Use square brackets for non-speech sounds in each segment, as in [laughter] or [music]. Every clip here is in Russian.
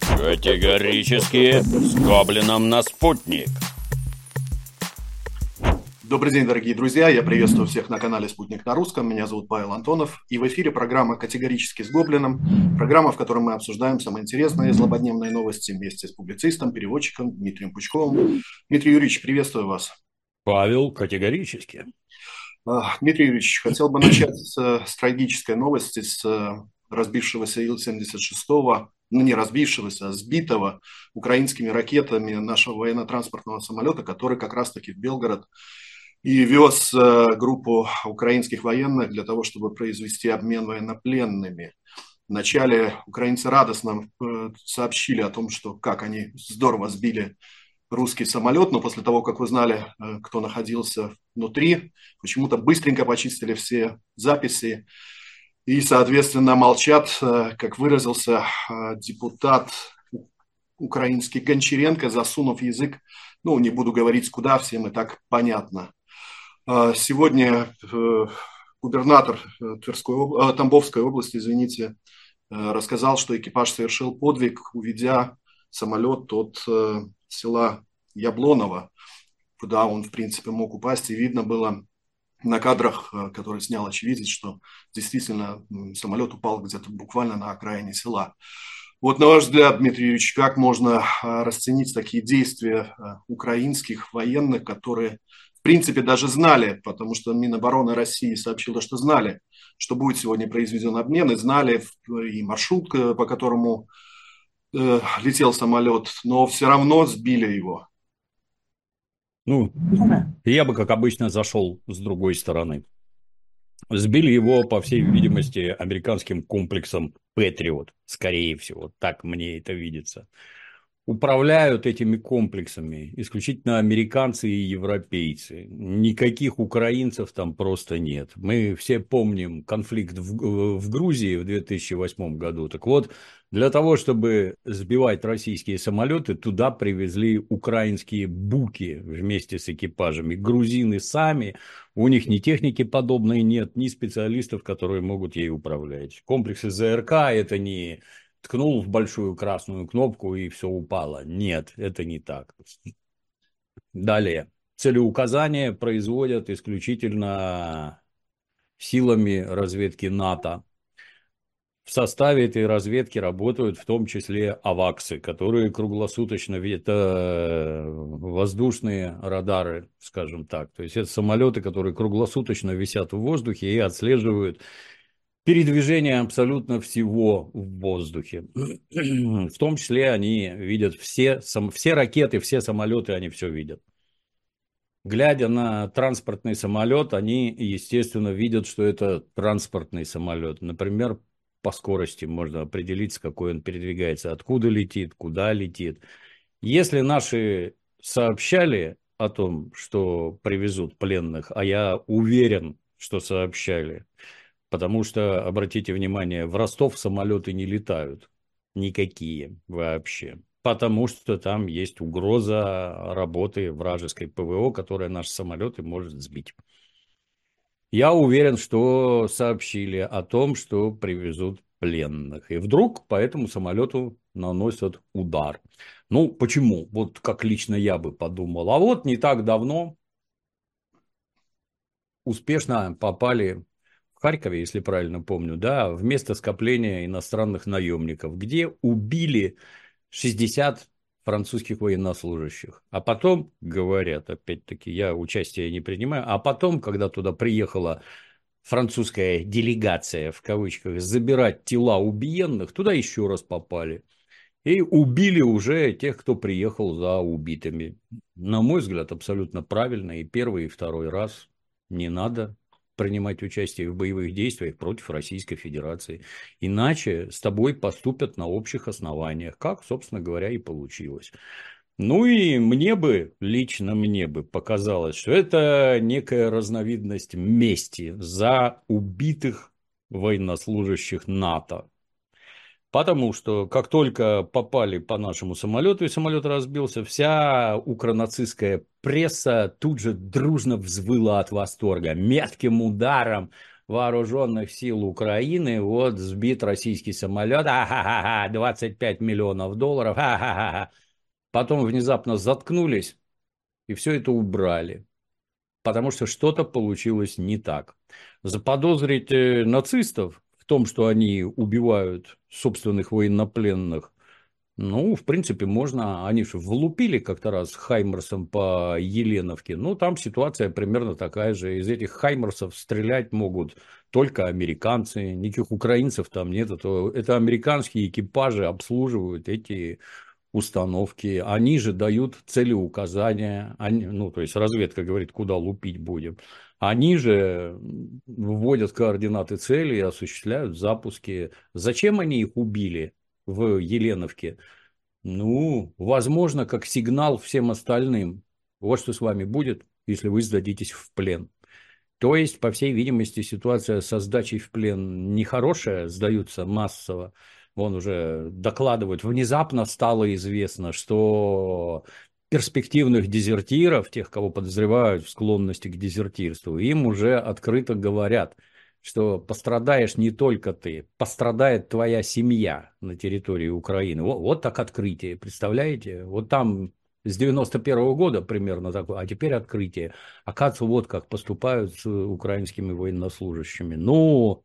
Категорически с гоблином на спутник. Добрый день, дорогие друзья. Я приветствую всех на канале «Спутник на русском». Меня зовут Павел Антонов. И в эфире программа «Категорически с Гоблином». Программа, в которой мы обсуждаем самые интересные злободневные новости вместе с публицистом, переводчиком Дмитрием Пучковым. Дмитрий Юрьевич, приветствую вас. Павел, категорически. А, Дмитрий Юрьевич, хотел бы начать с, с трагической новости, с э, разбившегося Ил-76 ну не разбившегося, а сбитого украинскими ракетами нашего военно-транспортного самолета, который как раз-таки в Белгород и вез э, группу украинских военных для того, чтобы произвести обмен военнопленными. Вначале украинцы радостно э, сообщили о том, что как они здорово сбили русский самолет, но после того, как узнали, э, кто находился внутри, почему-то быстренько почистили все записи, и, соответственно, молчат, э, как выразился э, депутат украинский Гончаренко, засунув язык, ну, не буду говорить куда, всем и так понятно. Э, сегодня губернатор Тверской, Тамбовской области, извините, рассказал, что экипаж совершил подвиг, уведя самолет от села Яблоново, куда он, в принципе, мог упасть, и видно было на кадрах, э, которые снял очевидец, что действительно самолет упал где-то буквально на окраине села. Вот на ваш взгляд, Дмитрий Юрьевич, как можно э, расценить такие действия э, украинских военных, которые, в принципе, даже знали, потому что Минобороны России сообщила, что знали, что будет сегодня произведен обмен, и знали и маршрут, по которому летел самолет, но все равно сбили его. Ну, я бы, как обычно, зашел с другой стороны. Сбили его, по всей видимости, американским комплексом Патриот, скорее всего, так мне это видится. Управляют этими комплексами исключительно американцы и европейцы. Никаких украинцев там просто нет. Мы все помним конфликт в, в Грузии в 2008 году. Так вот, для того, чтобы сбивать российские самолеты, туда привезли украинские буки вместе с экипажами. Грузины сами, у них ни техники подобной нет, ни специалистов, которые могут ей управлять. Комплексы ЗРК это не ткнул в большую красную кнопку и все упало. Нет, это не так. Далее. Целеуказания производят исключительно силами разведки НАТО в составе этой разведки работают в том числе аваксы, которые круглосуточно, это э, воздушные радары, скажем так. То есть это самолеты, которые круглосуточно висят в воздухе и отслеживают передвижение абсолютно всего в воздухе. В том числе они видят все, все ракеты, все самолеты, они все видят. Глядя на транспортный самолет, они, естественно, видят, что это транспортный самолет. Например, по скорости можно определить, с какой он передвигается, откуда летит, куда летит. Если наши сообщали о том, что привезут пленных, а я уверен, что сообщали, потому что, обратите внимание, в Ростов самолеты не летают, никакие вообще, потому что там есть угроза работы вражеской ПВО, которая наши самолеты может сбить. Я уверен, что сообщили о том, что привезут пленных. И вдруг по этому самолету наносят удар. Ну, почему? Вот как лично я бы подумал. А вот не так давно успешно попали Харькове, если правильно помню, да, в место скопления иностранных наемников, где убили 60 французских военнослужащих. А потом, говорят, опять-таки, я участия не принимаю, а потом, когда туда приехала французская делегация, в кавычках, забирать тела убиенных, туда еще раз попали. И убили уже тех, кто приехал за убитыми. На мой взгляд, абсолютно правильно. И первый, и второй раз не надо принимать участие в боевых действиях против Российской Федерации. Иначе с тобой поступят на общих основаниях, как, собственно говоря, и получилось. Ну и мне бы, лично мне бы показалось, что это некая разновидность мести за убитых военнослужащих НАТО. Потому что как только попали по нашему самолету и самолет разбился, вся укронацистская пресса тут же дружно взвыла от восторга. Метким ударом вооруженных сил Украины, вот сбит российский самолет, а-ха-ха-ха, 25 миллионов долларов, а-ха-ха-ха. Потом внезапно заткнулись и все это убрали, потому что что-то получилось не так. Заподозрить э, нацистов в том, что они убивают собственных военнопленных, ну, в принципе, можно. Они же влупили как-то раз Хаймерсом по Еленовке. Ну, там ситуация примерно такая же. Из этих Хаймерсов стрелять могут только американцы. Никаких украинцев там нет. Это, это американские экипажи обслуживают эти установки. Они же дают целеуказания. Они, ну, то есть разведка говорит, куда лупить будем. Они же вводят координаты цели и осуществляют запуски. Зачем они их убили? в Еленовке, ну, возможно, как сигнал всем остальным. Вот что с вами будет, если вы сдадитесь в плен. То есть, по всей видимости, ситуация со сдачей в плен нехорошая, сдаются массово. Вон уже докладывают, внезапно стало известно, что перспективных дезертиров, тех, кого подозревают в склонности к дезертирству, им уже открыто говорят – что пострадаешь не только ты, пострадает твоя семья на территории Украины. Вот, вот так открытие, представляете? Вот там с 91 -го года примерно такое, а теперь открытие. Оказывается, вот как поступают с украинскими военнослужащими. Ну,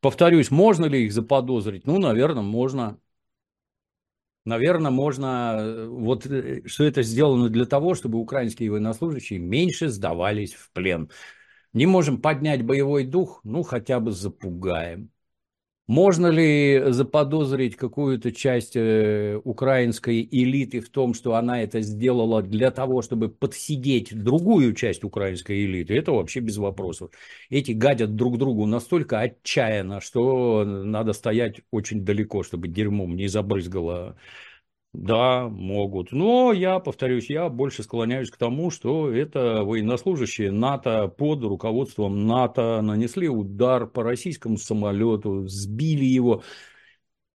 повторюсь, можно ли их заподозрить? Ну, наверное, можно. Наверное, можно, вот э, что это сделано для того, чтобы украинские военнослужащие меньше сдавались в плен. Не можем поднять боевой дух, ну хотя бы запугаем. Можно ли заподозрить какую-то часть э, украинской элиты в том, что она это сделала для того, чтобы подсидеть другую часть украинской элиты? Это вообще без вопросов. Эти гадят друг другу настолько отчаянно, что надо стоять очень далеко, чтобы дерьмом не забрызгало да, могут. Но я, повторюсь, я больше склоняюсь к тому, что это военнослужащие НАТО под руководством НАТО нанесли удар по российскому самолету, сбили его.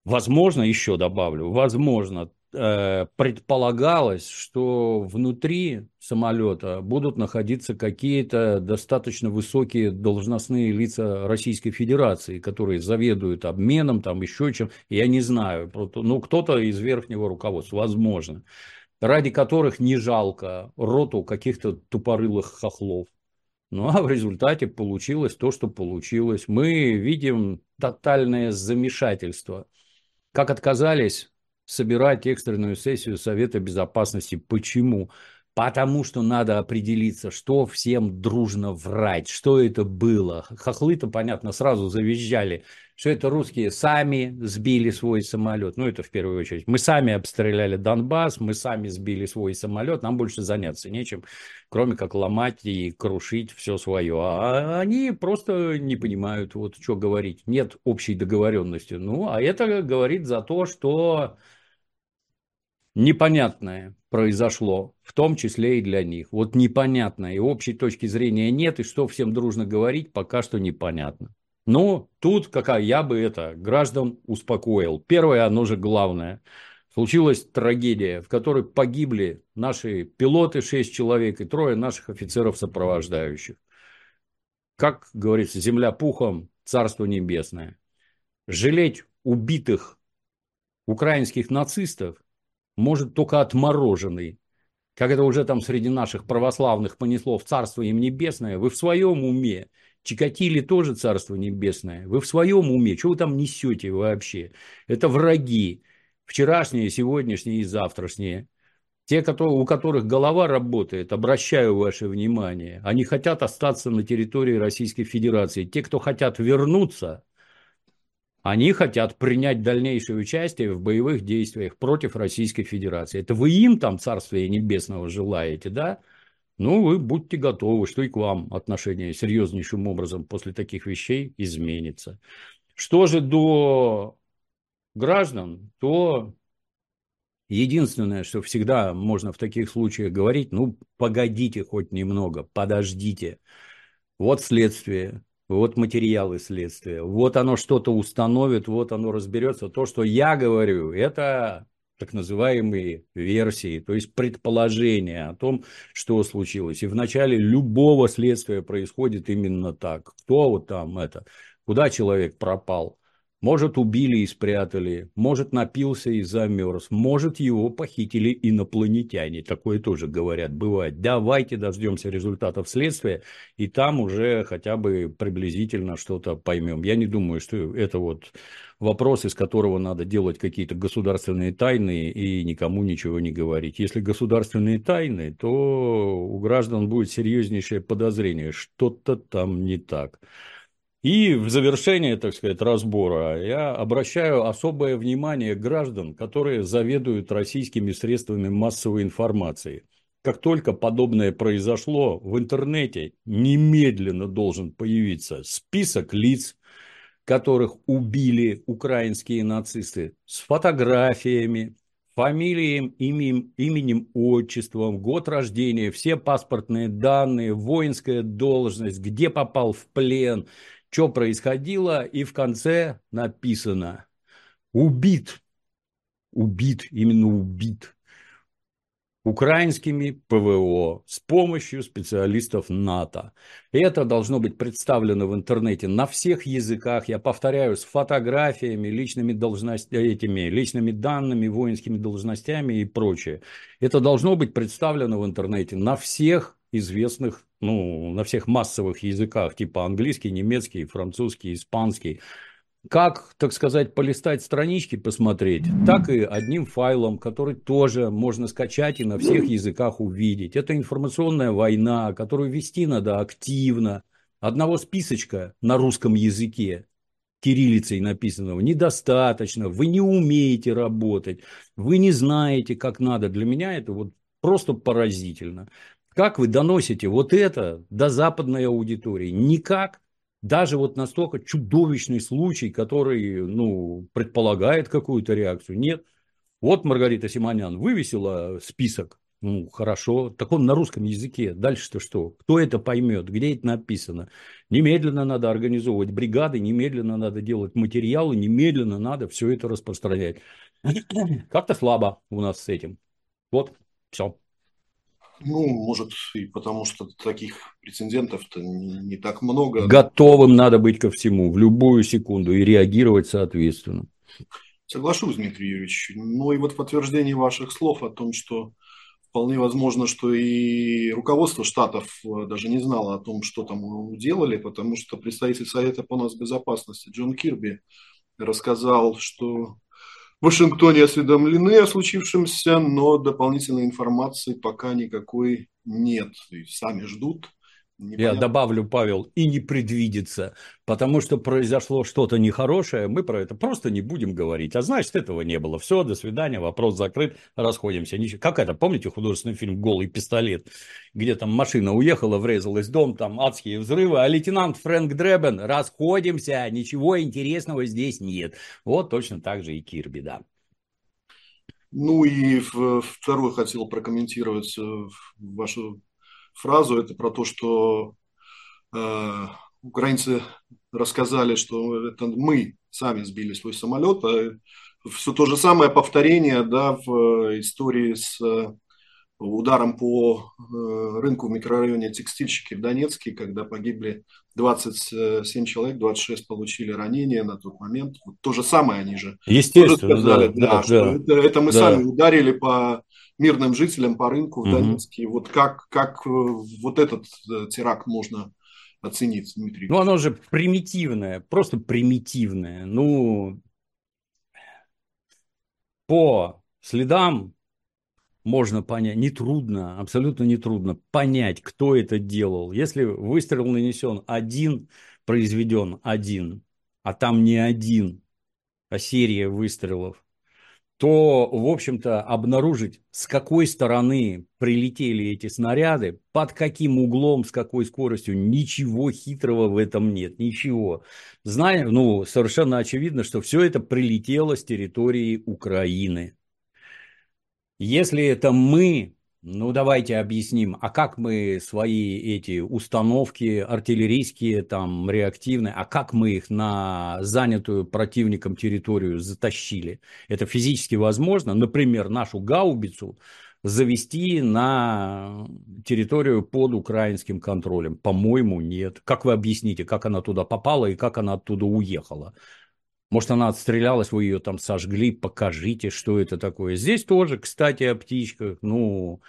Возможно, еще добавлю, возможно, предполагалось, что внутри самолета будут находиться какие-то достаточно высокие должностные лица Российской Федерации, которые заведуют обменом, там еще чем, я не знаю, ну кто-то из верхнего руководства, возможно, ради которых не жалко роту каких-то тупорылых хохлов. Ну а в результате получилось то, что получилось. Мы видим тотальное замешательство. Как отказались собирать экстренную сессию Совета Безопасности. Почему? Потому что надо определиться, что всем дружно врать, что это было. Хохлы-то, понятно, сразу завизжали, что это русские сами сбили свой самолет. Ну, это в первую очередь. Мы сами обстреляли Донбасс, мы сами сбили свой самолет, нам больше заняться нечем, кроме как ломать и крушить все свое. А они просто не понимают, вот что говорить. Нет общей договоренности. Ну, а это говорит за то, что непонятное произошло, в том числе и для них. Вот непонятное, и общей точки зрения нет, и что всем дружно говорить, пока что непонятно. Но тут какая я бы это граждан успокоил. Первое, оно же главное. Случилась трагедия, в которой погибли наши пилоты, шесть человек, и трое наших офицеров сопровождающих. Как говорится, земля пухом, царство небесное. Жалеть убитых украинских нацистов может только отмороженный. Как это уже там среди наших православных понесло в Царство им Небесное, вы в своем уме. Чикатили тоже Царство Небесное. Вы в своем уме. Что вы там несете вообще? Это враги. Вчерашние, сегодняшние и завтрашние. Те, которые, у которых голова работает, обращаю ваше внимание, они хотят остаться на территории Российской Федерации. Те, кто хотят вернуться, они хотят принять дальнейшее участие в боевых действиях против Российской Федерации. Это вы им там Царствия Небесного желаете, да? Ну, вы будьте готовы, что и к вам отношение серьезнейшим образом после таких вещей изменится. Что же до граждан, то единственное, что всегда можно в таких случаях говорить, ну, погодите хоть немного, подождите. Вот следствие, вот материалы следствия, вот оно что-то установит, вот оно разберется. То, что я говорю, это так называемые версии, то есть предположения о том, что случилось. И в начале любого следствия происходит именно так. Кто вот там это, куда человек пропал, может, убили и спрятали, может, напился и замерз, может, его похитили инопланетяне. Такое тоже говорят, бывает. Давайте дождемся результатов следствия, и там уже хотя бы приблизительно что-то поймем. Я не думаю, что это вот вопрос, из которого надо делать какие-то государственные тайны и никому ничего не говорить. Если государственные тайны, то у граждан будет серьезнейшее подозрение, что-то там не так. И в завершение, так сказать, разбора я обращаю особое внимание граждан, которые заведуют российскими средствами массовой информации. Как только подобное произошло, в интернете немедленно должен появиться список лиц, которых убили украинские нацисты, с фотографиями, фамилией, именем, именем, отчеством, год рождения, все паспортные данные, воинская должность, где попал в плен – что происходило, и в конце написано «убит», убит, именно убит украинскими ПВО с помощью специалистов НАТО. Это должно быть представлено в интернете на всех языках, я повторяю, с фотографиями, личными, должностями, этими, личными данными, воинскими должностями и прочее. Это должно быть представлено в интернете на всех известных, ну, на всех массовых языках, типа английский, немецкий, французский, испанский. Как, так сказать, полистать странички, посмотреть, так и одним файлом, который тоже можно скачать и на всех языках увидеть. Это информационная война, которую вести надо активно. Одного списочка на русском языке кириллицей написанного недостаточно, вы не умеете работать, вы не знаете, как надо. Для меня это вот просто поразительно. Как вы доносите вот это до западной аудитории? Никак. Даже вот настолько чудовищный случай, который ну, предполагает какую-то реакцию. Нет. Вот Маргарита Симонян вывесила список. Ну, хорошо. Так он на русском языке. Дальше-то что? Кто это поймет? Где это написано? Немедленно надо организовывать бригады, немедленно надо делать материалы, немедленно надо все это распространять. [clears throat] Как-то слабо у нас с этим. Вот, все. Ну, может, и потому что таких прецедентов-то не, не так много. Готовым надо быть ко всему в любую секунду и реагировать соответственно. Соглашусь, Дмитрий Юрьевич. Ну и вот в подтверждение ваших слов о том, что вполне возможно, что и руководство Штатов э, даже не знало о том, что там делали, потому что представитель Совета по нас безопасности Джон Кирби рассказал, что в Вашингтоне осведомлены о случившемся, но дополнительной информации пока никакой нет. И сами ждут. Непонятно. Я добавлю, Павел, и не предвидится, потому что произошло что-то нехорошее, мы про это просто не будем говорить. А значит, этого не было. Все, до свидания, вопрос закрыт, расходимся. Как это, помните художественный фильм «Голый пистолет», где там машина уехала, врезалась в дом, там адские взрывы, а лейтенант Фрэнк Дребен, расходимся, ничего интересного здесь нет. Вот точно так же и Кирби, да. Ну и второй хотел прокомментировать э, вашу фразу, это про то, что э, украинцы рассказали, что это мы сами сбили свой самолет, а все то же самое повторение да, в истории с э, ударом по э, рынку в микрорайоне Текстильщики в Донецке, когда погибли 27 человек, 26 получили ранения на тот момент. Вот то же самое они же Естественно, сказали, да, да, да, что да, это, это мы да. сами ударили по мирным жителям по рынку в Донецке. Угу. Вот как, как э, вот этот э, теракт можно оценить, Дмитрий? Ну, оно же примитивное, просто примитивное. Ну, по следам можно понять, нетрудно, абсолютно нетрудно понять, кто это делал. Если выстрел нанесен один, произведен один, а там не один, а серия выстрелов, то, в общем-то, обнаружить, с какой стороны прилетели эти снаряды, под каким углом, с какой скоростью, ничего хитрого в этом нет, ничего. Знаем, ну, совершенно очевидно, что все это прилетело с территории Украины. Если это мы Ну, давайте объясним, а как мы свои эти установки артиллерийские, там, реактивные, а как мы их на занятую противником территорию затащили? Это физически возможно? Например, нашу гаубицу завести на территорию под украинским контролем? По-моему, нет. Как вы объясните, как она туда попала и как она оттуда уехала? Может, она отстрелялась, вы ее там сожгли, покажите, что это такое. Здесь тоже, кстати, о птичках. Ну,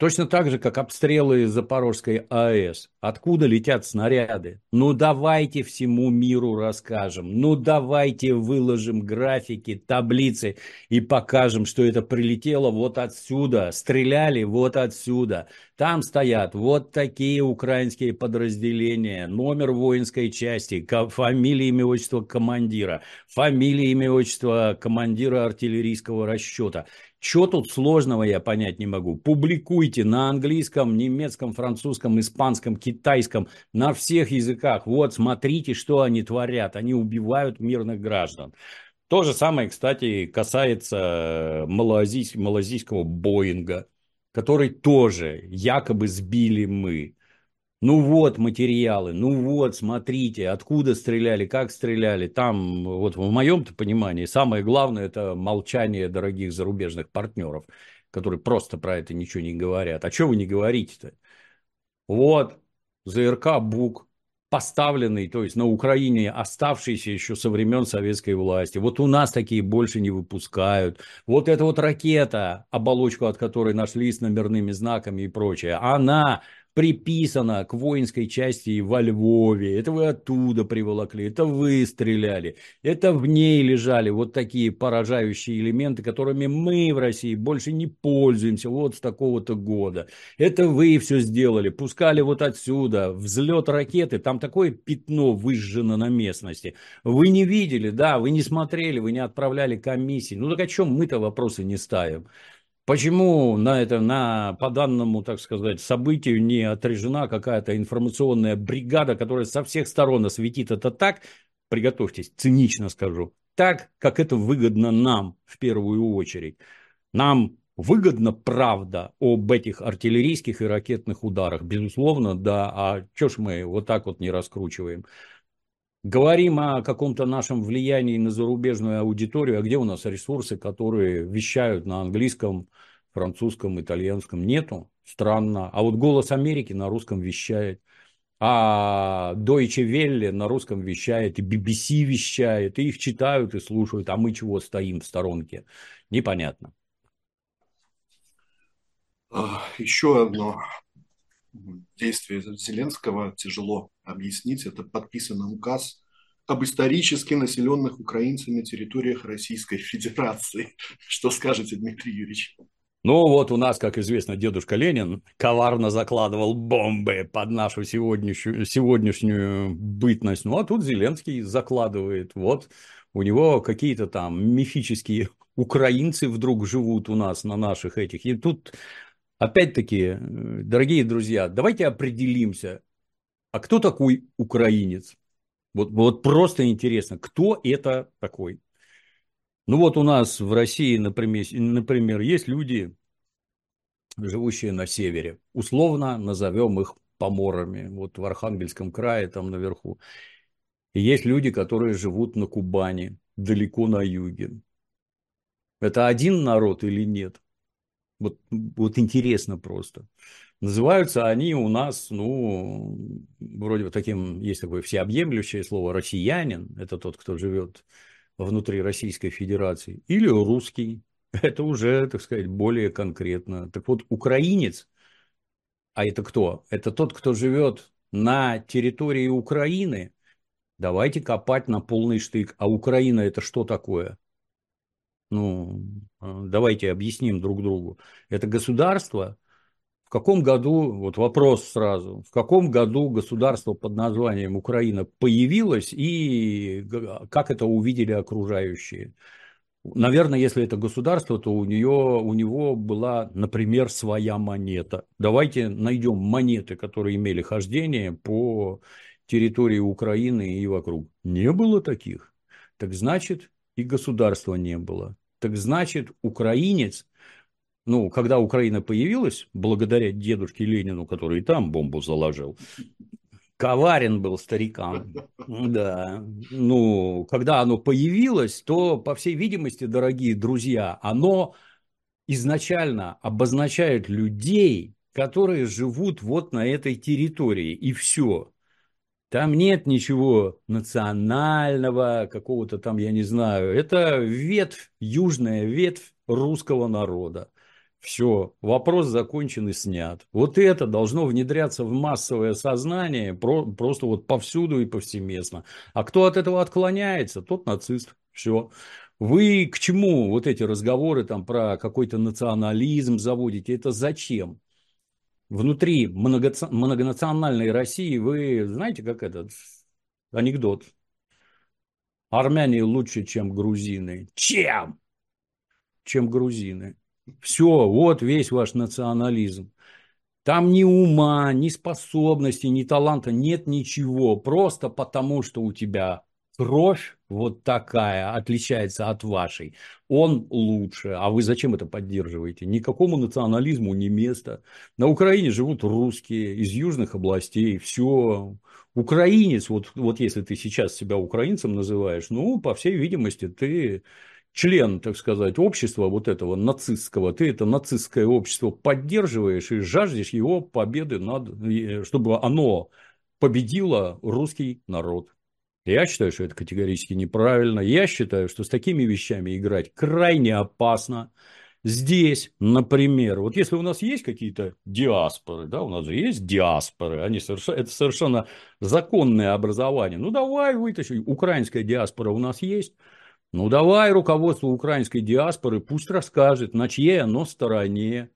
Точно так же, как обстрелы Запорожской АЭС. Откуда летят снаряды? Ну давайте всему миру расскажем. Ну давайте выложим графики, таблицы и покажем, что это прилетело вот отсюда. Стреляли вот отсюда. Там стоят вот такие украинские подразделения. Номер воинской части, фамилия, имя, отчество командира, фамилия, имя, отчество командира артиллерийского расчета. Что тут сложного, я понять не могу. Публикуйте на английском, немецком, французском, испанском, китайском, на всех языках. Вот, смотрите, что они творят. Они убивают мирных граждан. То же самое, кстати, касается малазийс, малазийского Боинга, который тоже якобы сбили мы. Ну вот материалы, ну вот, смотрите, откуда стреляли, как стреляли. Там, вот в моем-то понимании, самое главное – это молчание дорогих зарубежных партнеров, которые просто про это ничего не говорят. А что вы не говорите-то? Вот, ЗРК БУК, поставленный, то есть на Украине оставшийся еще со времен советской власти. Вот у нас такие больше не выпускают. Вот эта вот ракета, оболочку от которой нашли с номерными знаками и прочее, она приписано к воинской части во Львове, это вы оттуда приволокли, это вы стреляли, это в ней лежали вот такие поражающие элементы, которыми мы в России больше не пользуемся вот с такого-то года. Это вы все сделали, пускали вот отсюда, взлет ракеты, там такое пятно выжжено на местности. Вы не видели, да, вы не смотрели, вы не отправляли комиссии. Ну так о чем мы-то вопросы не ставим? Почему на это, на, по данному, так сказать, событию не отрежена какая-то информационная бригада, которая со всех сторон осветит это так, приготовьтесь, цинично скажу, так, как это выгодно нам в первую очередь. Нам выгодна правда об этих артиллерийских и ракетных ударах, безусловно, да, а что ж мы вот так вот не раскручиваем? Говорим о каком-то нашем влиянии на зарубежную аудиторию, а где у нас ресурсы, которые вещают на английском, французском, итальянском? Нету. Странно. А вот «Голос Америки» на русском вещает. А Deutsche Welle на русском вещает, и BBC вещает, и их читают и слушают, а мы чего стоим в сторонке? Непонятно. Еще одно действие Зеленского тяжело объяснить. Это подписанный указ об исторически населенных украинцами территориях Российской Федерации. [laughs] Что скажете, Дмитрий Юрьевич? Ну вот у нас, как известно, дедушка Ленин коварно закладывал бомбы под нашу сегодняшнюю, сегодняшнюю бытность. Ну а тут Зеленский закладывает. Вот у него какие-то там мифические украинцы вдруг живут у нас на наших этих. И тут Опять-таки, дорогие друзья, давайте определимся, а кто такой украинец? Вот, вот просто интересно, кто это такой? Ну вот у нас в России, например, например, есть люди, живущие на севере. Условно назовем их поморами. Вот в Архангельском крае, там наверху. И есть люди, которые живут на Кубани, далеко на юге. Это один народ или нет? Вот, вот интересно просто. Называются они у нас, ну, вроде бы таким, есть такое всеобъемлющее слово «россиянин», это тот, кто живет внутри Российской Федерации, или русский, [laughs] это уже, так сказать, более конкретно. Так вот, украинец, а это кто? Это тот, кто живет на территории Украины. Давайте копать на полный штык. А Украина это что такое? Ну, а, давайте объясним друг другу. Это государство, в каком году, вот вопрос сразу, в каком году государство под названием Украина появилось и как это увидели окружающие? Наверное, если это государство, то у, нее, у него была, например, своя монета. Давайте найдем монеты, которые имели хождение по территории Украины и вокруг. Не было таких. Так значит, и государства не было. Так значит, украинец, ну, когда Украина появилась, благодаря дедушке Ленину, который и там бомбу заложил, коварен был старикам. Да. Ну, когда оно появилось, то, по всей видимости, дорогие друзья, оно изначально обозначает людей, которые живут вот на этой территории, и все. Там нет ничего национального, какого-то там, я не знаю. Это ветвь, южная ветвь русского народа. Все, вопрос закончен и снят. Вот это должно внедряться в массовое сознание про, просто вот повсюду и повсеместно. А кто от этого отклоняется, тот нацист. Все. Вы к чему вот эти разговоры там про какой-то национализм заводите? Это зачем? Внутри многонациональной России, вы знаете, как этот анекдот? Армяне лучше, чем грузины. Чем? Чем грузины. Все, вот весь ваш национализм. Там ни ума, ни способности, ни таланта нет ничего. Просто потому, что у тебя кровь вот такая отличается от вашей, он лучше. А вы зачем это поддерживаете? Никакому национализму не место. На Украине живут русские из южных областей. Все. Украинец, вот, вот если ты сейчас себя украинцем называешь, ну, по всей видимости, ты член, так сказать, общества вот этого нацистского, ты это нацистское общество поддерживаешь и жаждешь его победы над, э, чтобы оно победило русский народ. Я считаю, что это категорически неправильно. Я считаю, что с такими вещами играть крайне опасно. Здесь, например, вот если у нас есть какие-то диаспоры, да, у нас же есть диаспоры, они совершенно, это совершенно законное образование. Ну, давай вытащи, украинская диаспора у нас есть, ну, давай руководство украинской диаспоры пусть расскажет, на чьей оно стороне,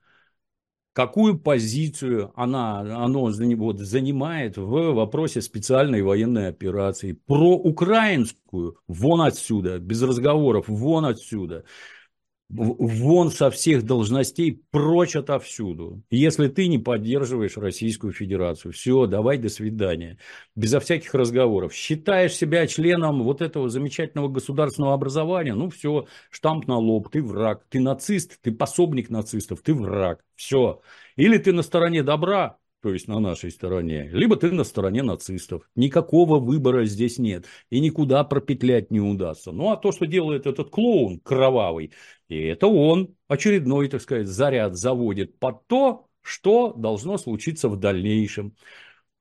какую позицию она, оно вот, занимает в вопросе специальной военной операции. Про украинскую. Вон отсюда, без разговоров, вон отсюда вон со всех должностей, прочь отовсюду. Если ты не поддерживаешь Российскую Федерацию, все, давай, до свидания. Безо всяких разговоров. Считаешь себя членом вот этого замечательного государственного образования, ну все, штамп на лоб, ты враг, ты нацист, ты пособник нацистов, ты враг, все. Или ты на стороне добра, то есть на нашей стороне, либо ты на стороне нацистов. Никакого выбора здесь нет. И никуда пропетлять не удастся. Ну, а то, что делает этот клоун кровавый, и это он очередной, так сказать, заряд заводит под то, что должно случиться в дальнейшем.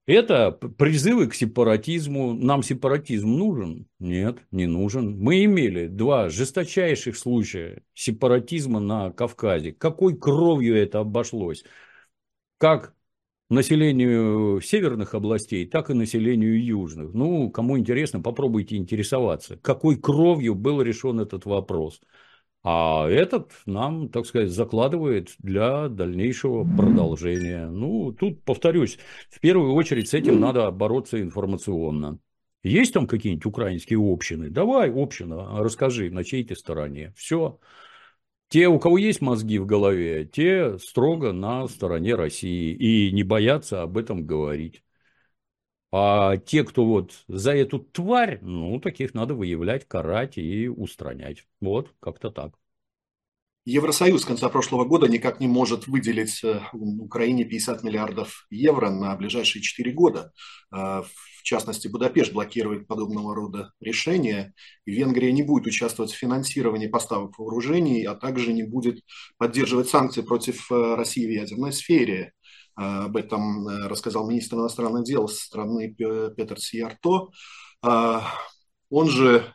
Это призывы к сепаратизму. Нам сепаратизм нужен? Нет, не нужен. Мы имели два жесточайших случая сепаратизма на Кавказе. Какой кровью это обошлось? Как населению северных областей, так и населению южных. Ну, кому интересно, попробуйте интересоваться, какой кровью был решен этот вопрос. А этот нам, так сказать, закладывает для дальнейшего продолжения. Ну, тут, повторюсь, в первую очередь с этим надо бороться информационно. Есть там какие-нибудь украинские общины? Давай, община, расскажи, на чьей ты стороне. Все. Те, у кого есть мозги в голове, те строго на стороне России и не боятся об этом говорить. А те, кто вот за эту тварь, ну, таких надо выявлять, карать и устранять. Вот, как-то так. Евросоюз с конца прошлого года никак не может выделить э, Украине 50 миллиардов евро на ближайшие 4 года. Э, в частности, Будапешт блокирует подобного рода решения, Венгрия не будет участвовать в финансировании поставок вооружений, а также не будет поддерживать санкции против э, России в ядерной сфере. Об этом рассказал министр иностранных дел страны Петр Сиярто. Он же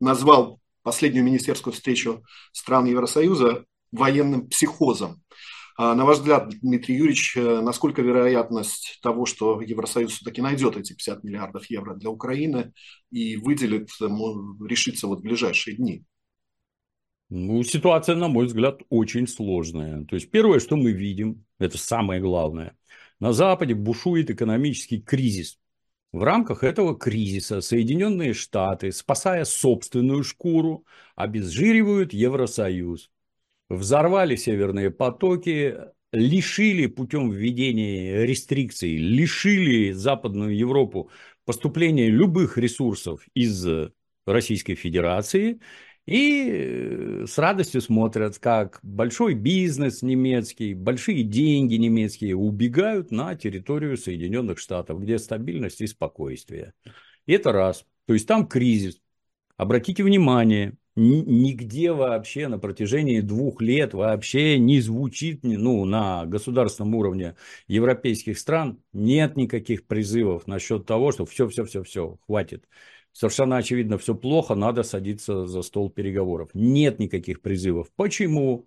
назвал последнюю министерскую встречу стран Евросоюза военным психозом. А на ваш взгляд, Дмитрий Юрьевич, э, насколько вероятность того, что Евросоюз все-таки найдет эти 50 миллиардов евро для Украины и выделит, э, решится вот в ближайшие дни? Ну, ситуация, на мой взгляд, очень сложная. То есть, первое, что мы видим, это самое главное. На Западе бушует экономический кризис. В рамках этого кризиса Соединенные Штаты, спасая собственную шкуру, обезжиривают Евросоюз. Взорвали северные потоки, лишили путем введения рестрикций, лишили Западную Европу поступления любых ресурсов из Российской Федерации И э, с радостью смотрят, как большой бизнес немецкий, большие деньги немецкие убегают на территорию Соединенных Штатов, где стабильность и спокойствие. И это раз. То есть там кризис. Обратите внимание, нигде вообще на протяжении двух лет вообще не звучит, ну, на государственном уровне европейских стран нет никаких призывов насчет того, что все, все, все, все, хватит. Совершенно очевидно, все плохо, надо садиться за стол переговоров. Нет никаких призывов. Почему?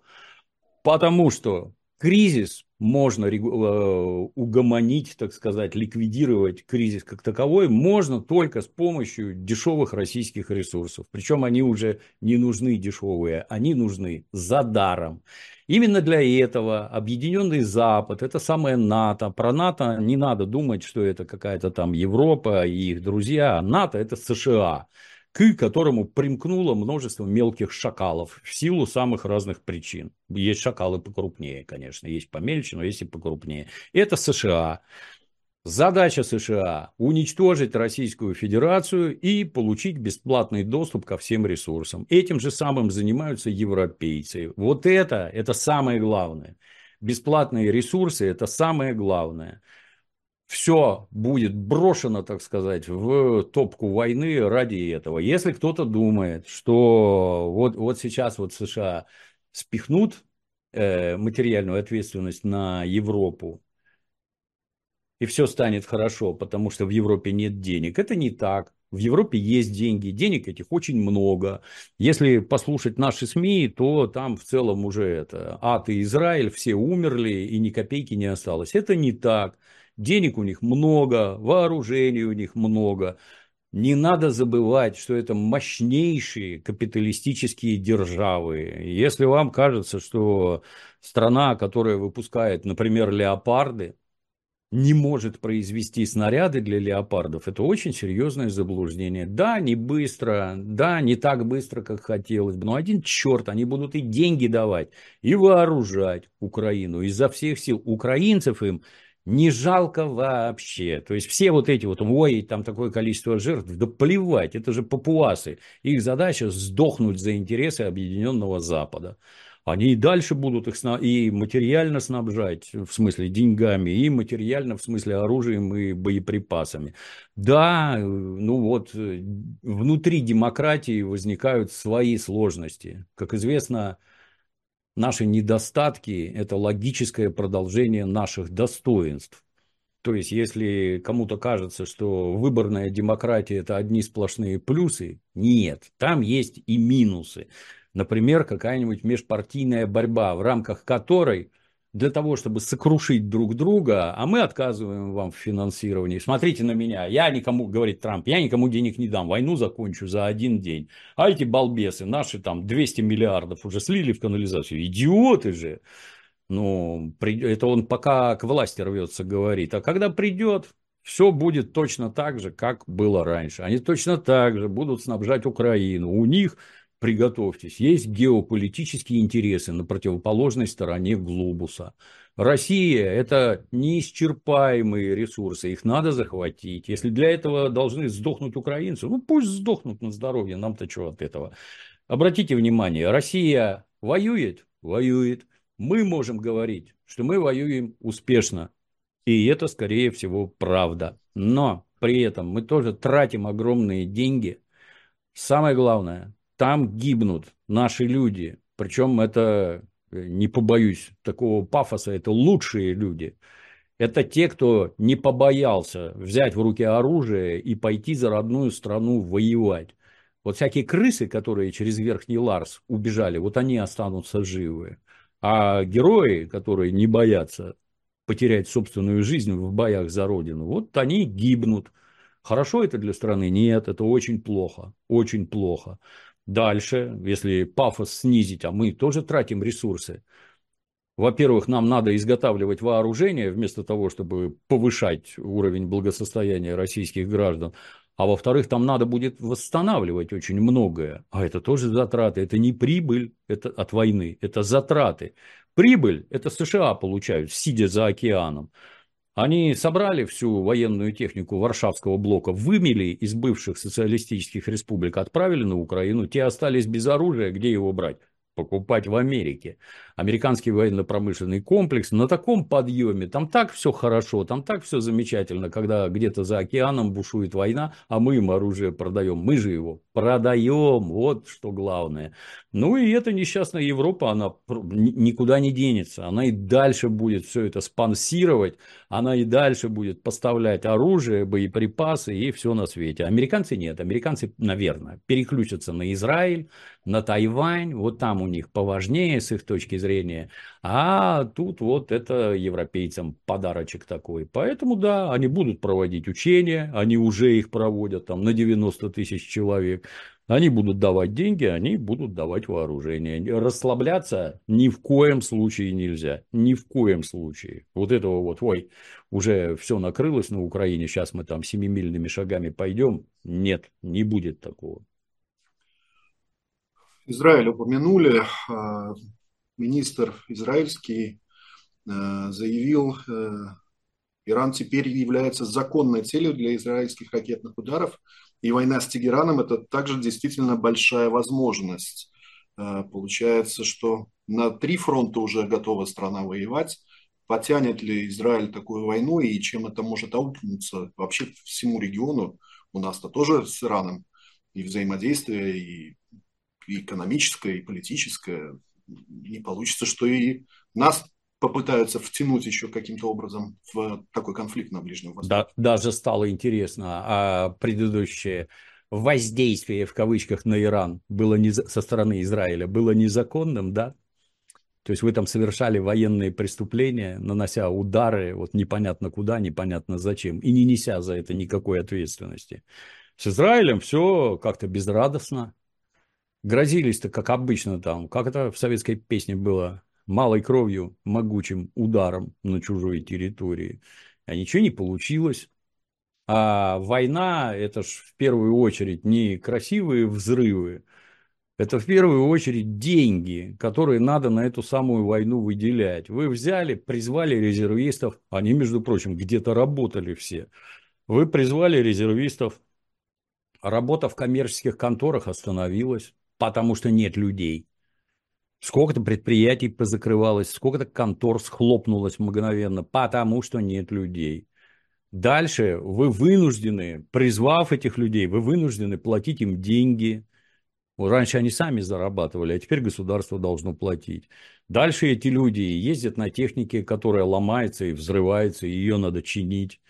Потому что кризис можно э, угомонить, так сказать, ликвидировать кризис как таковой, можно только с помощью дешевых российских ресурсов. Причем они уже не нужны дешевые, они нужны за даром. Именно для этого Объединенный Запад, это самое НАТО, про НАТО не надо думать, что это какая-то там Европа и их друзья, НАТО это США к которому примкнуло множество мелких шакалов в силу самых разных причин. Есть шакалы покрупнее, конечно, есть помельче, но есть и покрупнее. Это США. Задача США – уничтожить Российскую Федерацию и получить бесплатный доступ ко всем ресурсам. Этим же самым занимаются европейцы. Вот это, это самое главное. Бесплатные ресурсы – это самое главное все будет брошено, так сказать, в топку войны ради этого. Если кто-то думает, что вот, вот сейчас вот США спихнут э, материальную ответственность на Европу, и все станет хорошо, потому что в Европе нет денег. Это не так. В Европе есть деньги, денег этих очень много. Если послушать наши СМИ, то там в целом уже это ад и Израиль, все умерли и ни копейки не осталось. Это не так. Денег у них много, вооружений у них много. Не надо забывать, что это мощнейшие капиталистические державы. Если вам кажется, что страна, которая выпускает, например, леопарды, не может произвести снаряды для леопардов, это очень серьезное заблуждение. Да, не быстро, да, не так быстро, как хотелось бы, но один черт, они будут и деньги давать, и вооружать Украину изо всех сил. Украинцев им не жалко вообще. То есть все вот эти вот, ой, там такое количество жертв, да плевать, это же папуасы. Их задача сдохнуть за интересы Объединенного Запада. Они и дальше будут их и материально снабжать, в смысле деньгами, и материально, в смысле оружием и боеприпасами. Да, ну вот, внутри демократии возникают свои сложности. Как известно, Наши недостатки – это логическое продолжение наших достоинств. То есть, если кому-то кажется, что выборная демократия – это одни сплошные плюсы, нет, там есть и минусы. Например, какая-нибудь межпартийная борьба, в рамках которой для того, чтобы сокрушить друг друга, а мы отказываем вам в финансировании. Смотрите на меня, я никому, говорит Трамп, я никому денег не дам, войну закончу за один день. А эти балбесы, наши там 200 миллиардов уже слили в канализацию, идиоты же. Ну, это он пока к власти рвется, говорит. А когда придет, все будет точно так же, как было раньше. Они точно так же будут снабжать Украину. У них приготовьтесь, есть геополитические интересы на противоположной стороне глобуса. Россия – это неисчерпаемые ресурсы, их надо захватить. Если для этого должны сдохнуть украинцы, ну пусть сдохнут на здоровье, нам-то что от этого. Обратите внимание, Россия воюет? Воюет. Мы можем говорить, что мы воюем успешно. И это, скорее всего, правда. Но при этом мы тоже тратим огромные деньги. Самое главное, там гибнут наши люди. Причем это, э, не побоюсь такого пафоса, это лучшие люди. Это те, кто не побоялся взять в руки оружие и пойти за родную страну воевать. Вот всякие крысы, которые через Верхний Ларс убежали, вот они останутся живы. А герои, которые не боятся потерять собственную жизнь в боях за Родину, вот они гибнут. Хорошо это для страны? Нет, это очень плохо, очень плохо. Дальше, если пафос снизить, а мы тоже тратим ресурсы. Во-первых, нам надо изготавливать вооружение вместо того, чтобы повышать уровень благосостояния российских граждан. А во-вторых, там надо будет восстанавливать очень многое. А это тоже затраты. Это не прибыль это от войны, это затраты. Прибыль – это США получают, сидя за океаном. Они собрали всю военную технику Варшавского блока, вымели из бывших социалистических республик, отправили на Украину. Те остались без оружия, где его брать? покупать в Америке. Американский военно-промышленный комплекс на таком подъеме, там так все хорошо, там так все замечательно, когда где-то за океаном бушует война, а мы им оружие продаем. Мы же его продаем, вот что главное. Ну и эта несчастная Европа, она никуда не денется, она и дальше будет все это спонсировать, она и дальше будет поставлять оружие, боеприпасы и все на свете. Американцы нет, американцы, наверное, переключатся на Израиль, на Тайвань, вот там у них поважнее с их точки зрения, а тут вот это европейцам подарочек такой. Поэтому да, они будут проводить учения, они уже их проводят там на 90 тысяч человек, они будут давать деньги, они будут давать вооружение. Расслабляться ни в коем случае нельзя. Ни в коем случае. Вот этого вот, ой, уже все накрылось на Украине, сейчас мы там семимильными шагами пойдем. Нет, не будет такого. Израиль упомянули. Министр израильский а, заявил, э, Иран теперь является законной целью для израильских ракетных ударов, и война с Тегераном – это также действительно большая возможность. А, получается, что на три фронта уже готова страна воевать. Потянет ли Израиль такую войну и чем это может аукнуться вообще всему региону? У нас-то тоже с Ираном и взаимодействие, и и экономическое, и политическое. Не получится, что и нас попытаются втянуть еще каким-то образом в такой конфликт на Ближнем Востоке. Да, даже стало интересно, а предыдущее воздействие в кавычках на Иран было не, со стороны Израиля было незаконным, да? То есть вы там совершали военные преступления, нанося удары вот непонятно куда, непонятно зачем, и не неся за это никакой ответственности. С Израилем все как-то безрадостно, Грозились-то, как обычно там, как это в советской песне было, малой кровью, могучим ударом на чужой территории. А ничего не получилось. А война – это ж в первую очередь не красивые взрывы, это в первую очередь деньги, которые надо на эту самую войну выделять. Вы взяли, призвали резервистов, они, между прочим, где-то работали все. Вы призвали резервистов, работа в коммерческих конторах остановилась потому что нет людей. Сколько-то предприятий позакрывалось, сколько-то контор схлопнулось мгновенно, потому что нет людей. Дальше вы вынуждены, призвав этих людей, вы вынуждены платить им деньги. Вот раньше они сами зарабатывали, а теперь государство должно платить. Дальше эти люди ездят на технике, которая ломается и взрывается, и ее надо чинить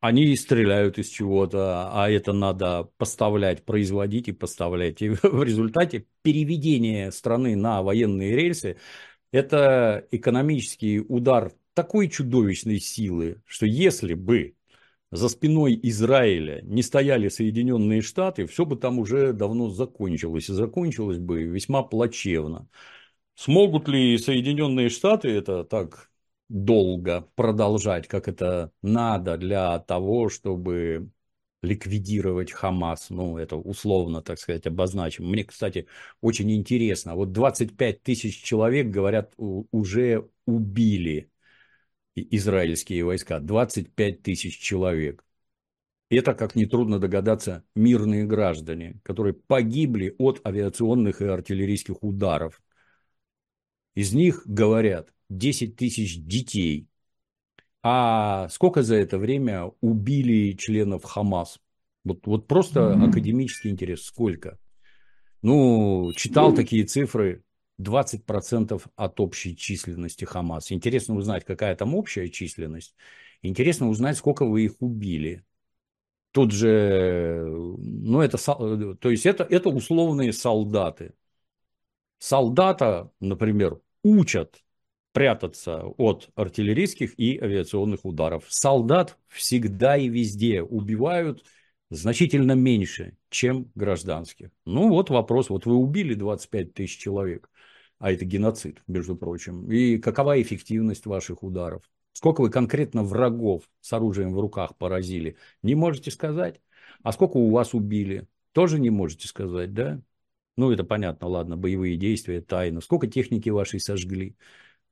они стреляют из чего-то, а это надо поставлять, производить и поставлять. И [laughs] в результате переведение страны на военные рельсы – это экономический удар такой чудовищной силы, что если бы за спиной Израиля не стояли Соединенные Штаты, все бы там уже давно закончилось. И закончилось бы весьма плачевно. Смогут ли Соединенные Штаты это так долго продолжать, как это надо для того, чтобы ликвидировать Хамас, ну, это условно, так сказать, обозначим. Мне, кстати, очень интересно, вот 25 тысяч человек, говорят, уже убили израильские войска, 25 тысяч человек. Это, как нетрудно догадаться, мирные граждане, которые погибли от авиационных и артиллерийских ударов. Из них, говорят, 10 тысяч детей. А сколько за это время убили членов Хамас? Вот, вот просто академический интерес. Сколько? Ну, читал такие цифры. 20% от общей численности Хамас. Интересно узнать, какая там общая численность. Интересно узнать, сколько вы их убили. Тут же, ну это, то есть это, это условные солдаты. Солдата, например, учат прятаться от артиллерийских и авиационных ударов. Солдат всегда и везде убивают значительно меньше, чем гражданских. Ну вот вопрос, вот вы убили 25 тысяч человек, а это геноцид, между прочим. И какова эффективность ваших ударов? Сколько вы конкретно врагов с оружием в руках поразили? Не можете сказать? А сколько у вас убили? Тоже не можете сказать, да? Ну, это понятно, ладно, боевые действия, тайна. Сколько техники вашей сожгли?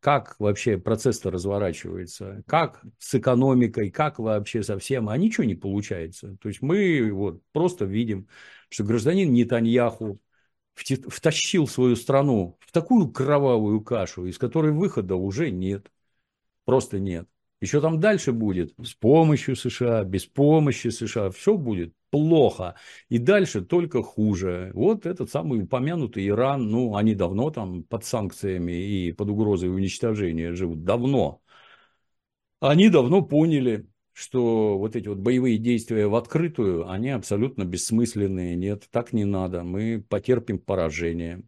Как вообще процесс-то разворачивается, как с экономикой, как вообще со всем, а ничего не получается. То есть мы вот просто видим, что гражданин Нетаньяху втащил свою страну в такую кровавую кашу, из которой выхода уже нет. Просто нет. Еще там дальше будет с помощью США, без помощи США, все будет плохо. И дальше только хуже. Вот этот самый упомянутый Иран, ну, они давно там под санкциями и под угрозой уничтожения живут, давно. Они давно поняли, что вот эти вот боевые действия в открытую, они абсолютно бессмысленные. Нет, так не надо. Мы потерпим поражение.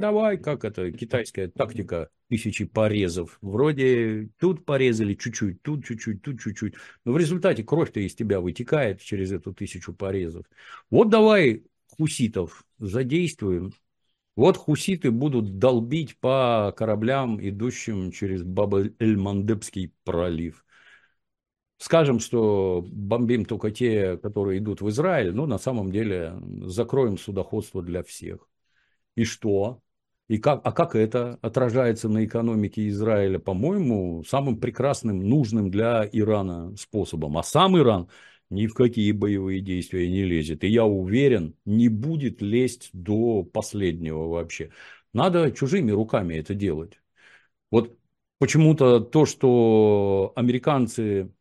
Давай, как это, китайская тактика тысячи порезов. Вроде тут порезали чуть-чуть, тут чуть-чуть, тут чуть-чуть. Но в результате кровь-то из тебя вытекает через эту тысячу порезов. Вот давай хуситов задействуем. Вот хуситы будут долбить по кораблям, идущим через Баб-эль-Мандебский пролив. Скажем, что бомбим только те, которые идут в Израиль, но на самом деле закроем судоходство для всех. И что? И как, а как это отражается на экономике Израиля? По-моему, самым прекрасным, нужным для Ирана способом. А сам Иран ни в какие боевые действия не лезет. И я уверен, не будет лезть до последнего вообще. Надо чужими руками это делать. Вот почему-то то, что американцы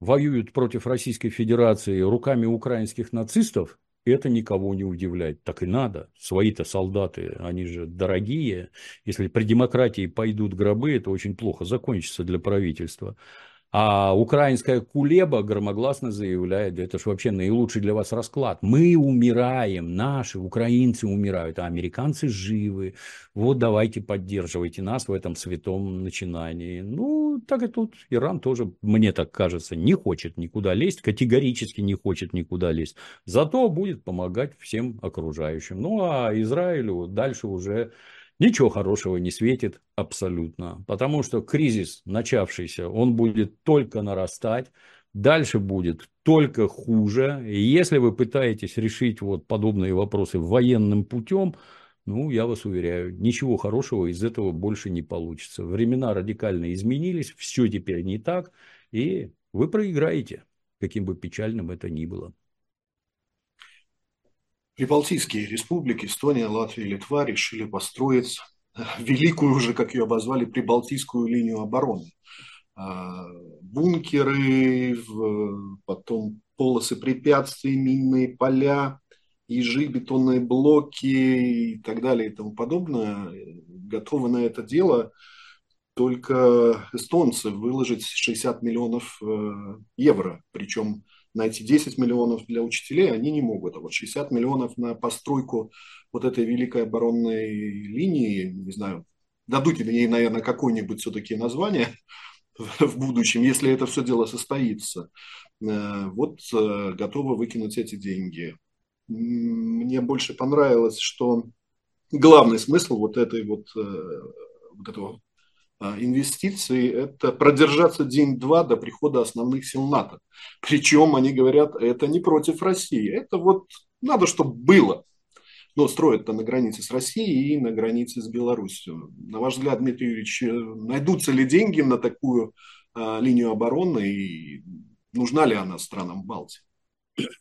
воюют против Российской Федерации руками украинских нацистов, это никого не удивляет. Так и надо. Свои-то солдаты, они же дорогие. Если при демократии пойдут гробы, это очень плохо закончится для правительства. А украинская кулеба громогласно заявляет, это же вообще наилучший для вас расклад. Мы умираем, наши украинцы умирают, а американцы живы. Вот давайте поддерживайте нас в этом святом начинании. Ну, так и тут Иран тоже, мне так кажется, не хочет никуда лезть, категорически не хочет никуда лезть. Зато будет помогать всем окружающим. Ну, а Израилю дальше уже ничего хорошего не светит абсолютно. Потому что кризис, начавшийся, он будет только нарастать. Дальше будет только хуже. И если вы пытаетесь решить вот подобные вопросы военным путем, ну, я вас уверяю, ничего хорошего из этого больше не получится. Времена радикально изменились, все теперь не так, и вы проиграете, каким бы печальным это ни было. Прибалтийские республики, Эстония, Латвия Литва решили построить э, великую уже, как ее обозвали, прибалтийскую линию обороны. А, бункеры, потом полосы препятствий, минные поля, ежи, бетонные блоки и так далее и тому подобное. Готовы на это дело только эстонцы выложить 60 миллионов э, евро. Причем найти 10 миллионов для учителей они не могут. А вот 60 миллионов на постройку вот этой великой оборонной линии, не знаю, дадут ли ей, наверное, какое-нибудь все-таки название [laughs] в будущем, если это все дело состоится. Э, вот э, готовы выкинуть эти деньги. Мне больше понравилось, что главный смысл вот этой вот, э, вот этого инвестиций – это продержаться день-два до прихода основных сил НАТО. Причем они говорят, это не против России, это вот надо, чтобы было. Но строят-то на границе с Россией и на границе с Беларусью. На ваш взгляд, Дмитрий Юрьевич, найдутся ли деньги на такую а, линию обороны и нужна ли она странам Балтии?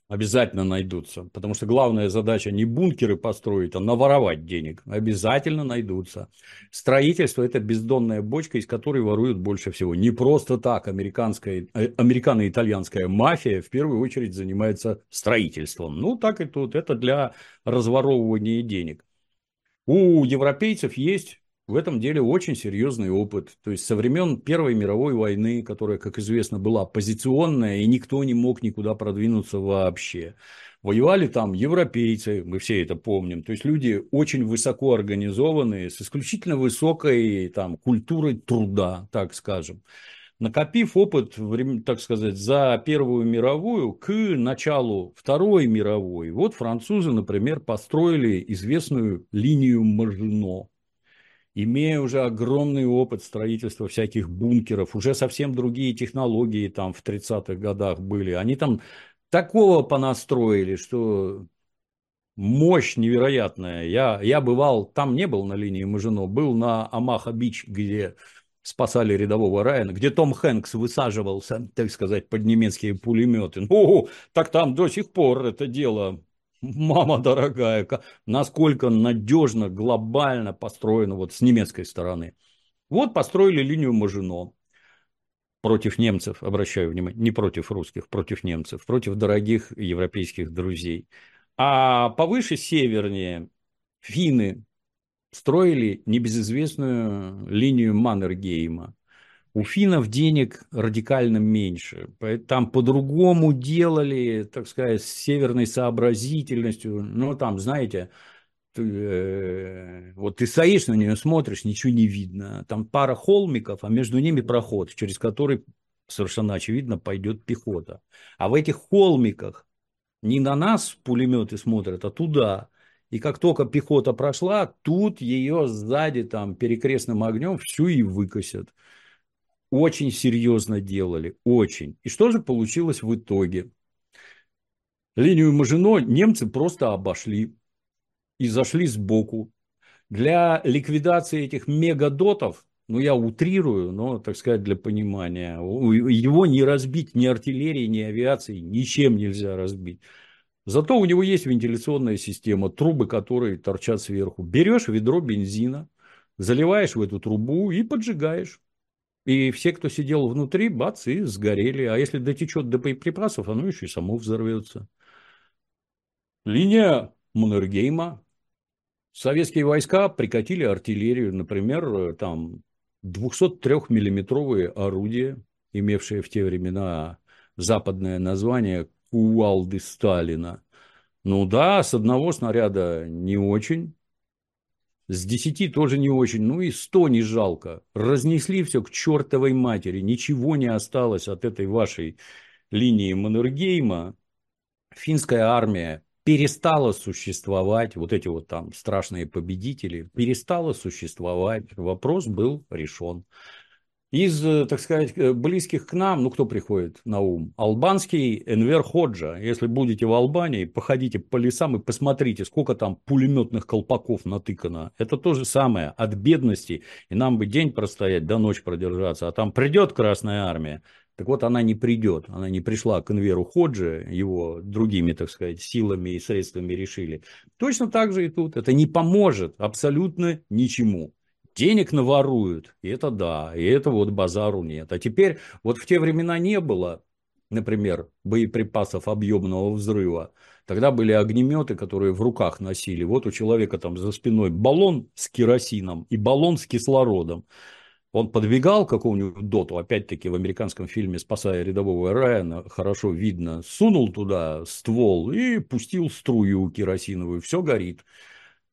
Обязательно найдутся. Потому что главная задача не бункеры построить, а наворовать денег. Обязательно найдутся. Строительство – это бездонная бочка, из которой воруют больше всего. Не просто так американская, э, американо-итальянская мафия в первую очередь занимается строительством. Ну, так и тут. Это для разворовывания денег. У европейцев есть в этом деле очень серьезный опыт. То есть со времен Первой мировой войны, которая, как известно, была оппозиционная, и никто не мог никуда продвинуться вообще. Воевали там европейцы, мы все это помним. То есть люди очень высоко организованные, с исключительно высокой там, культурой труда, так скажем. Накопив опыт, так сказать, за Первую мировую к началу Второй мировой, вот французы, например, построили известную линию Мажино имея уже огромный опыт строительства всяких бункеров, уже совсем другие технологии там в 30-х годах были, они там такого понастроили, что мощь невероятная. Я, я бывал, там не был на линии Мажино, был на Амаха-Бич, где спасали рядового Райана, где Том Хэнкс высаживался, так сказать, под немецкие пулеметы. Ну, так там до сих пор это дело, мама дорогая, насколько надежно, глобально построено вот с немецкой стороны. Вот построили линию Мажино против немцев, обращаю внимание, не против русских, против немцев, против дорогих европейских друзей. А повыше, севернее, финны строили небезызвестную линию Маннергейма. У финнов денег радикально меньше. Там по-другому делали, так сказать, с северной сообразительностью. Ну, там, знаете, ты, э, вот ты стоишь на нее, смотришь, ничего не видно. Там пара холмиков, а между ними проход, через который совершенно очевидно пойдет пехота. А в этих холмиках не на нас пулеметы смотрят, а туда. И как только пехота прошла, тут ее сзади там перекрестным огнем всю и выкосят. Очень серьезно делали, очень. И что же получилось в итоге? Линию Мажино немцы просто обошли и зашли сбоку. Для ликвидации этих мегадотов ну, я утрирую, но, так сказать, для понимания. Его не разбить ни артиллерией, ни авиацией, ничем нельзя разбить. Зато у него есть вентиляционная система, трубы, которые торчат сверху. Берешь ведро бензина, заливаешь в эту трубу и поджигаешь. И все, кто сидел внутри, бац, и сгорели. А если дотечет до боеприпасов, оно еще и само взорвется. Линия Маннергейма. Советские войска прикатили артиллерию, например, там 203-миллиметровые орудия, имевшие в те времена западное название кувалды Сталина. Ну да, с одного снаряда не очень, с десяти тоже не очень, ну и сто не жалко. Разнесли все к чертовой матери, ничего не осталось от этой вашей линии Маннергейма. Финская армия перестала существовать, вот эти вот там страшные победители, перестала существовать, вопрос был решен. Из, э, так сказать, э, близких к нам, ну кто приходит на ум? Албанский Энвер Ходжа. Если будете в Албании, походите по лесам и посмотрите, сколько там пулеметных колпаков натыкано. Это то же самое от бедности. И нам бы день простоять, до ночи продержаться. А там придет Красная Армия, так вот, она не придет, она не пришла к Энверу Ходжи, его другими, так сказать, силами и средствами решили. Точно так же и тут. Это не поможет абсолютно ничему. Денег наворуют, и это да, и это вот базару нет. А теперь, вот в те времена не было, например, боеприпасов объемного взрыва. Тогда были огнеметы, которые в руках носили. Вот у человека там за спиной баллон с керосином и баллон с кислородом. Он подбегал к какому-нибудь доту, опять-таки в американском фильме «Спасая рядового Райана», хорошо видно, сунул туда ствол и пустил струю керосиновую, все горит.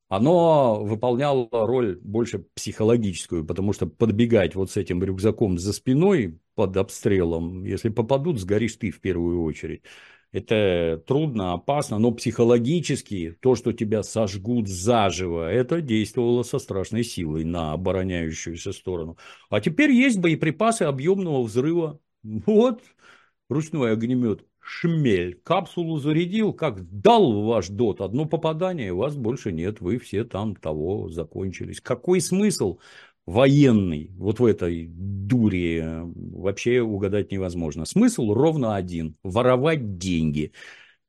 Оно выполняло роль больше психологическую, потому что подбегать вот с этим рюкзаком за спиной под обстрелом, если попадут, сгоришь ты в первую очередь. Это трудно, опасно, но психологически то, что тебя сожгут заживо, это действовало со страшной силой на обороняющуюся сторону. А теперь есть боеприпасы объемного взрыва. Вот, ручной огнемет шмель. Капсулу зарядил, как дал ваш дот. Одно попадание, вас больше нет. Вы все там того закончились. Какой смысл военный вот в этой дуре вообще угадать невозможно. Смысл ровно один – воровать деньги.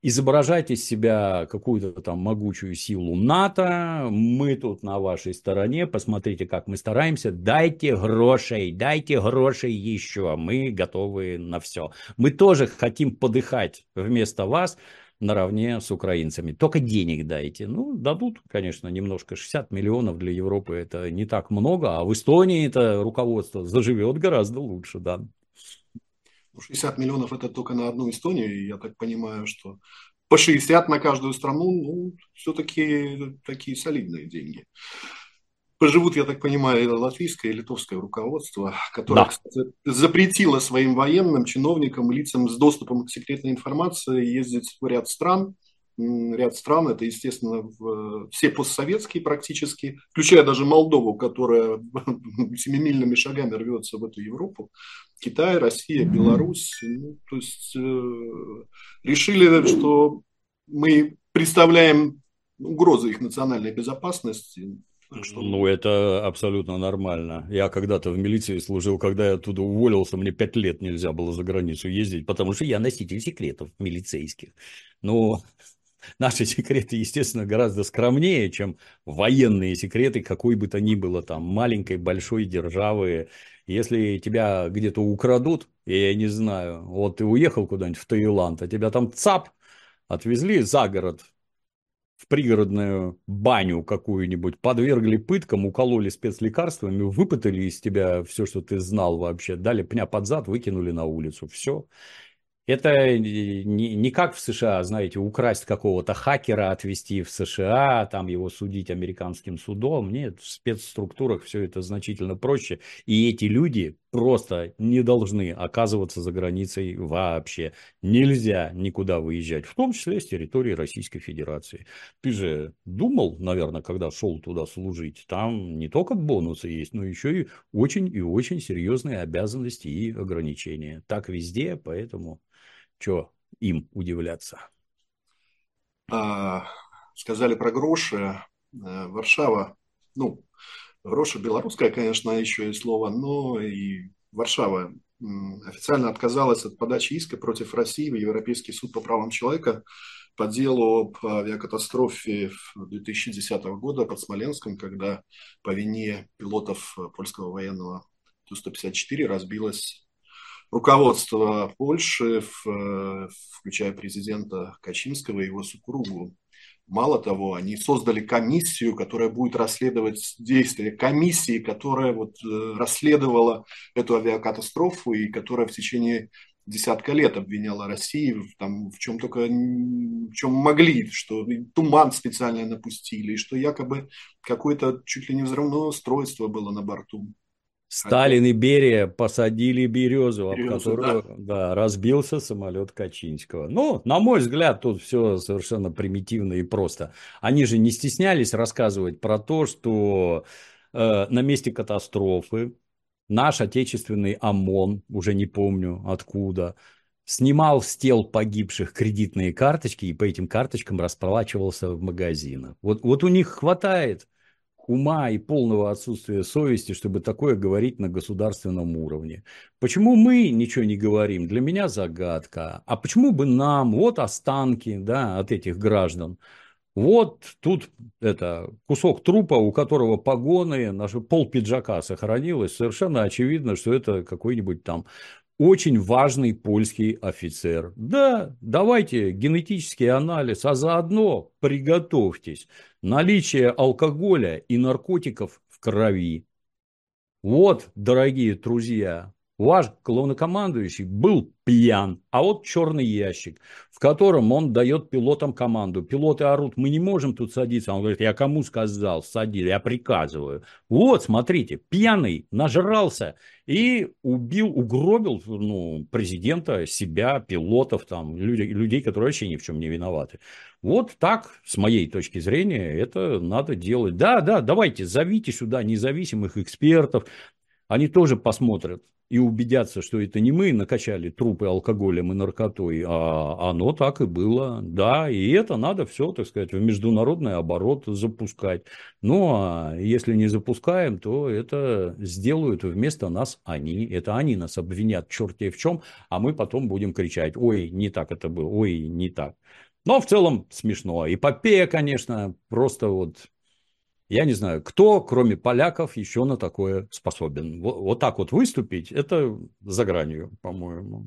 Изображать из себя какую-то там могучую силу НАТО, мы тут на вашей стороне, посмотрите, как мы стараемся, дайте грошей, дайте грошей еще, мы готовы на все. Мы тоже хотим подыхать вместо вас, наравне с украинцами. Только денег дайте. Ну, дадут, конечно, немножко. 60 миллионов для Европы это не так много, а в Эстонии это руководство заживет гораздо лучше, да. 60 миллионов это только на одну Эстонию, я так понимаю, что по 60 на каждую страну, ну, все-таки такие солидные деньги поживут, я так понимаю, латвийское и литовское руководство, которое, да. кстати, запретило своим военным, чиновникам, лицам с доступом к секретной информации ездить в ряд стран. Ряд стран, это, естественно, все постсоветские практически, включая даже Молдову, которая [laughs] семимильными шагами рвется в эту Европу. Китай, Россия, Беларусь. Ну, то есть э, решили, что мы представляем угроза их национальной безопасности. Что... Ну, это абсолютно нормально. Я когда-то в милиции служил, когда я оттуда уволился, мне пять лет нельзя было за границу ездить, потому что я носитель секретов милицейских. Но наши [laughs] секреты, естественно, гораздо скромнее, чем военные секреты какой бы то ни было там маленькой, большой державы. Если тебя где-то украдут, я не знаю, вот ты уехал куда-нибудь в Таиланд, а тебя там ЦАП отвезли за город, в пригородную баню какую-нибудь, подвергли пыткам, укололи спецлекарствами, выпытали из тебя все, что ты знал вообще, дали пня под зад, выкинули на улицу. Все. Это не, как в США, знаете, украсть какого-то хакера, отвезти в США, там его судить американским судом. Нет, в спецструктурах все это значительно проще. И эти люди просто не должны оказываться за границей вообще. Нельзя никуда выезжать, в том числе с территории Российской Федерации. Ты же думал, наверное, когда шел туда служить, там не только бонусы есть, но еще и очень и очень серьезные обязанности и ограничения. Так везде, поэтому что им удивляться? А, сказали про гроши. Э, Варшава, ну, гроши белорусское, конечно, еще и слово, но и Варшава официально отказалась от подачи иска против России в Европейский суд по правам человека по делу об авиакатастрофе 2010 года под Смоленском, когда по вине пилотов польского военного Ту-154 разбилась руководство Польши, включая президента Качинского и его супругу. Мало того, они создали комиссию, которая будет расследовать действия комиссии, которая вот э, расследовала эту авиакатастрофу и которая в течение десятка лет обвиняла Россию там, в чем только в чем могли, что туман специально напустили, и что якобы какое-то чуть ли не взрывное устройство было на борту. Сталин и Берия посадили березу, об которую да. Да, разбился самолет Качинского. Ну, на мой взгляд, тут все совершенно примитивно и просто. Они же не стеснялись рассказывать про то, что э, на месте катастрофы наш отечественный ОМОН, уже не помню откуда, снимал с тел погибших кредитные карточки и по этим карточкам расплачивался в магазинах. Вот, вот у них хватает ума и полного отсутствия совести, чтобы такое говорить на государственном уровне. Почему мы ничего не говорим, для меня загадка. А почему бы нам, вот останки да, от этих граждан, вот тут это кусок трупа, у которого погоны, наше пол пиджака сохранилось. Совершенно очевидно, что это какой-нибудь там очень важный польский офицер. Да, давайте генетический анализ, а заодно приготовьтесь. Наличие алкоголя и наркотиков в крови. Вот, дорогие друзья, ваш главнокомандующий был пьян, а вот черный ящик, в котором он дает пилотам команду. Пилоты орут, мы не можем тут садиться. Он говорит, я кому сказал, сади, я приказываю. Вот, смотрите, пьяный, нажрался и убил, угробил ну, президента, себя, пилотов, там, людей, людей, которые вообще ни в чем не виноваты. Вот так, с моей точки зрения, это надо делать. Да, да, давайте, зовите сюда независимых экспертов, они тоже посмотрят и убедятся, что это не мы накачали трупы алкоголем и наркотой, а оно так и было. Да, и это надо все, так сказать, в международный оборот запускать. Ну, а если не запускаем, то это сделают вместо нас они. Это они нас обвинят черти в чем, а мы потом будем кричать, ой, не так это было, ой, не так. Но в целом смешно. Эпопея, конечно, просто вот я не знаю, кто, кроме поляков, еще на такое способен. Вот, вот так вот выступить, это за гранью, по-моему.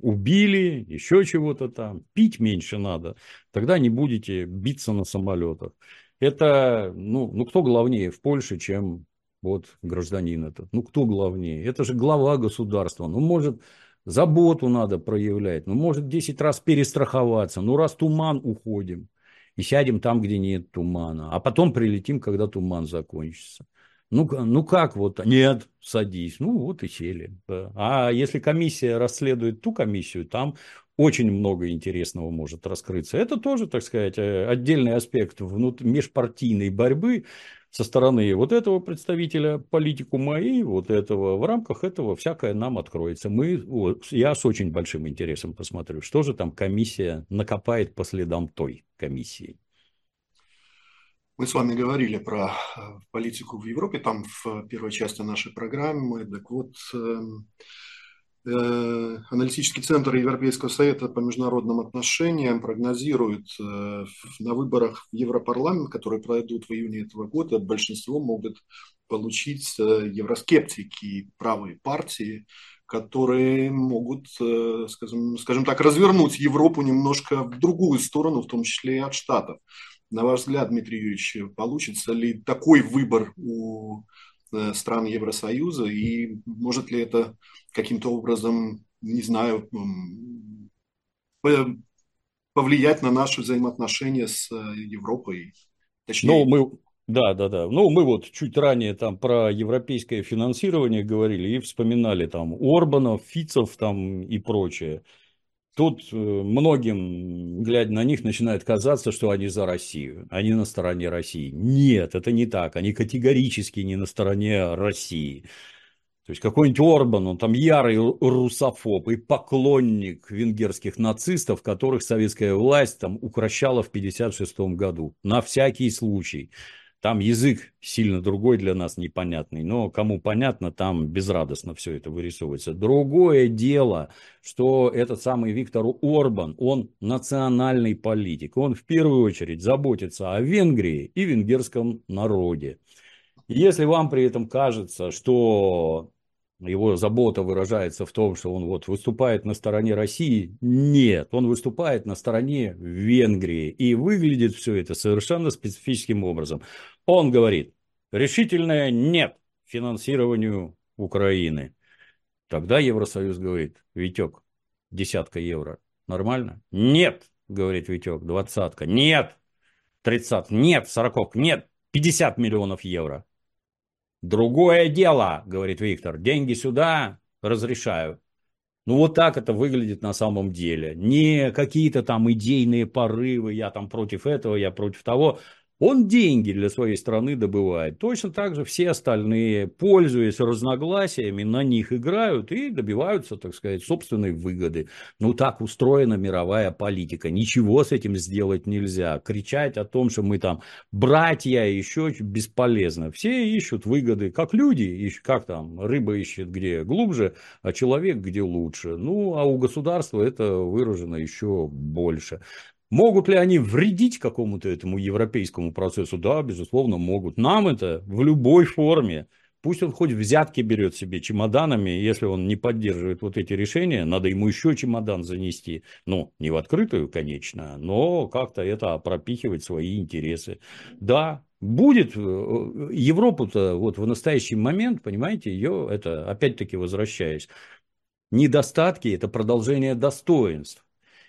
Убили, еще чего-то там. Пить меньше надо. Тогда не будете биться на самолетах. Это, ну, ну кто главнее в Польше, чем вот гражданин этот? Ну, кто главнее? Это же глава государства. Ну, может, заботу надо проявлять. Ну, может, 10 раз перестраховаться. Ну, раз туман, уходим и сядем там, где нет тумана. А потом прилетим, когда туман закончится. Ну, ну как вот? Нет, садись. Ну вот и сели. А если комиссия расследует ту комиссию, там очень много интересного может раскрыться. Это тоже, так сказать, э, отдельный аспект внут... межпартийной борьбы, со стороны вот этого представителя политикума и вот этого. В рамках этого всякое нам откроется. Мы, я с очень большим интересом посмотрю, что же там комиссия накопает по следам той комиссии. Мы с вами говорили про э, политику в Европе, там в первой части нашей программы. Так вот, эм, аналитический центр Европейского совета по международным отношениям прогнозирует э, на выборах в Европарламент, которые пройдут в июне этого года, большинство могут получить евроскептики, правые партии, которые могут, скажем, скажем так, развернуть Европу немножко в другую сторону, в том числе и от Штатов. На ваш взгляд, Дмитрий Юрьевич, получится ли такой выбор у э, стран Евросоюза и может ли это каким-то образом, не знаю, повлиять на наши взаимоотношения с э, Европой? Точнее... Ну, мы, да, да, да. Ну, мы вот чуть ранее там про европейское финансирование говорили и вспоминали там Орбанов, Фицев там и прочее. Тут э, многим, глядя на них, начинает казаться, что они за Россию, они на стороне России. Нет, это не так. Они категорически не на стороне России. То есть какой-нибудь Орбан, он там ярый русофоб и поклонник венгерских нацистов, которых советская власть там укращала в 1956 году. На всякий случай. Там язык сильно другой для нас, непонятный, но кому понятно, там безрадостно все это вырисовывается. Другое дело, что этот самый Виктор Орбан, он национальный политик, он в первую очередь заботится о Венгрии и венгерском народе. Если вам при этом кажется, что его забота выражается в том, что он вот выступает на стороне России. Нет, он выступает на стороне Венгрии. И выглядит все это совершенно специфическим образом. Он говорит, решительное нет финансированию Украины. Тогда Евросоюз говорит, Витек, десятка евро, нормально? Нет, говорит Витек, двадцатка, нет, тридцать, нет, сорокок, нет, 50 миллионов евро. Другое дело, говорит Виктор, деньги сюда, разрешаю. Ну вот так это выглядит на самом деле. Не какие-то там идейные порывы, я там против этого, я против того. Он деньги для своей страны добывает. Точно так же все остальные, пользуясь разногласиями, на них играют и добиваются, так сказать, собственной выгоды. Ну, так устроена мировая политика. Ничего с этим сделать нельзя. Кричать о том, что мы там братья, еще бесполезно. Все ищут выгоды, как люди, ищут, как там, рыба ищет где глубже, а человек где лучше. Ну, а у государства это выражено еще больше. Могут ли они вредить какому-то этому европейскому процессу? Да, безусловно, могут. Нам это в любой форме. Пусть он хоть взятки берет себе чемоданами, если он не поддерживает вот эти решения, надо ему еще чемодан занести. Ну, не в открытую, конечно, но как-то это пропихивать свои интересы. Да, будет э, Европу-то вот в настоящий момент, понимаете, ее, это опять-таки возвращаясь, недостатки – это продолжение достоинств.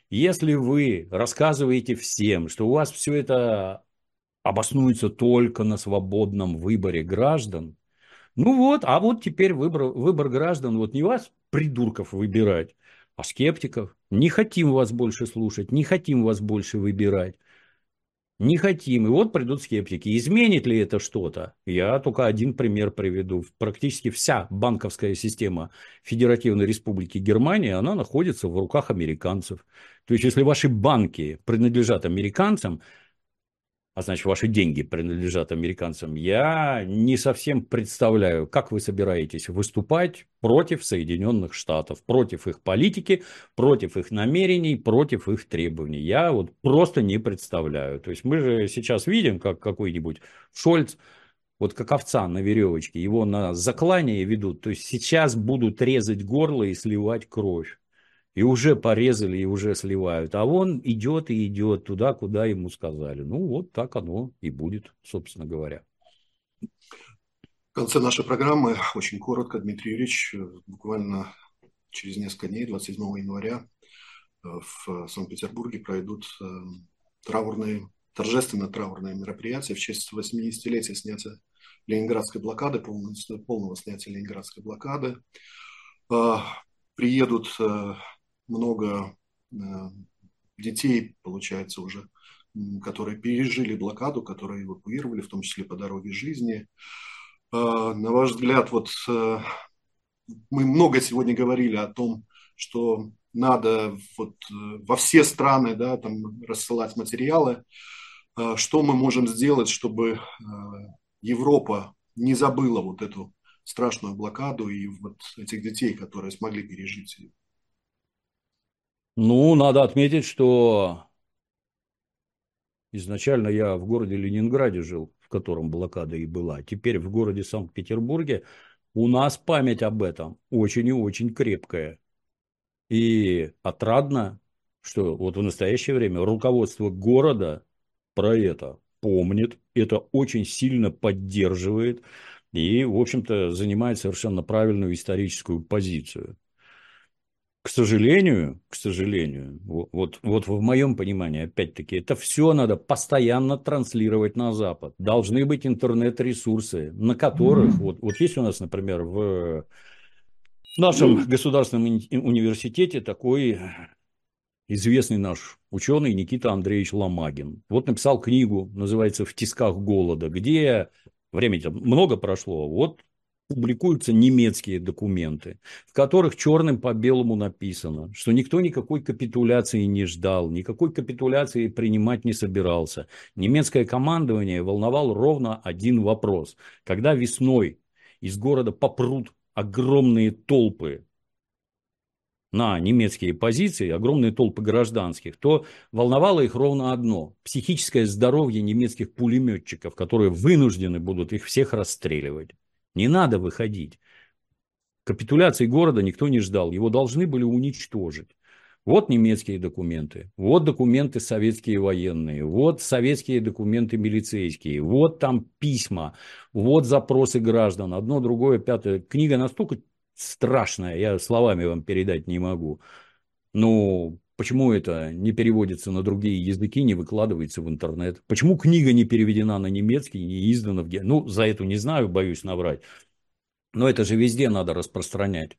Если вы рассказываете всем, что у вас все это обоснуется только на свободном выборе граждан, ну вот, а вот теперь выбор, выбор граждан, вот не вас, придурков, выбирать, а скептиков. Не хотим вас больше слушать, не хотим вас больше выбирать. Не хотим. И вот придут скептики. Изменит ли это что-то? Я только один пример приведу. Практически вся банковская система Федеративной Республики Германия, она находится в руках американцев. То есть, если ваши банки принадлежат американцам, а значит, ваши деньги принадлежат американцам, я не совсем представляю, как вы собираетесь выступать против Соединенных Штатов, против их политики, против их намерений, против их требований. Я вот просто не представляю. То есть мы же сейчас видим, как какой-нибудь Шольц, вот как овца на веревочке, его на заклание ведут. То есть сейчас будут резать горло и сливать кровь и уже порезали, и уже сливают. А он идет и идет туда, куда ему сказали. Ну, вот так оно и будет, собственно говоря. В конце нашей программы, очень коротко, Дмитрий Юрьевич, буквально через несколько дней, 27 января, э, в Санкт-Петербурге пройдут э, траурные, торжественно траурные мероприятия в честь 80-летия снятия Ленинградской блокады, полного, полного снятия Ленинградской блокады. Э, приедут много э, детей, получается, уже, которые пережили блокаду, которые эвакуировали, в том числе по дороге жизни. А, на ваш взгляд, вот э, мы много сегодня говорили о том, что надо вот э, во все страны да, там, рассылать материалы. э, что мы можем сделать, чтобы Европа не забыла вот эту страшную блокаду и вот этих детей, которые смогли пережить ее? Ну, надо отметить, что изначально я в городе Ленинграде жил, в котором блокада и была. Теперь в городе Санкт-Петербурге у нас память об этом очень и очень крепкая. И отрадно, что вот в настоящее время руководство города про это помнит, это очень сильно поддерживает и, в общем-то, занимает совершенно правильную историческую позицию. К сожалению, к сожалению, вот, вот в моем понимании, опять-таки, это все надо постоянно транслировать на Запад. Должны быть интернет-ресурсы, на которых, вот, вот есть у нас, например, в нашем государственном университете такой известный наш ученый Никита Андреевич Ломагин. Вот написал книгу, называется «В тисках голода», где времени много прошло, вот публикуются немецкие документы, в которых черным по белому написано, что никто никакой капитуляции не ждал, никакой капитуляции принимать не собирался. Немецкое командование волновал ровно один вопрос. Когда весной из города попрут огромные толпы на немецкие позиции, огромные толпы гражданских, то волновало их ровно одно – психическое здоровье немецких пулеметчиков, которые вынуждены будут их всех расстреливать. Не надо выходить. Капитуляции города никто не ждал, его должны были уничтожить. Вот немецкие документы, вот документы советские военные, вот советские документы милицейские, вот там письма, вот запросы граждан, одно, другое, пятое. Книга настолько страшная, я словами вам передать не могу. Ну, почему это не переводится на другие языки, не выкладывается в интернет? Почему книга не переведена на немецкий, не издана в... Ну, за эту не знаю, боюсь наврать. Но это же везде надо распространять.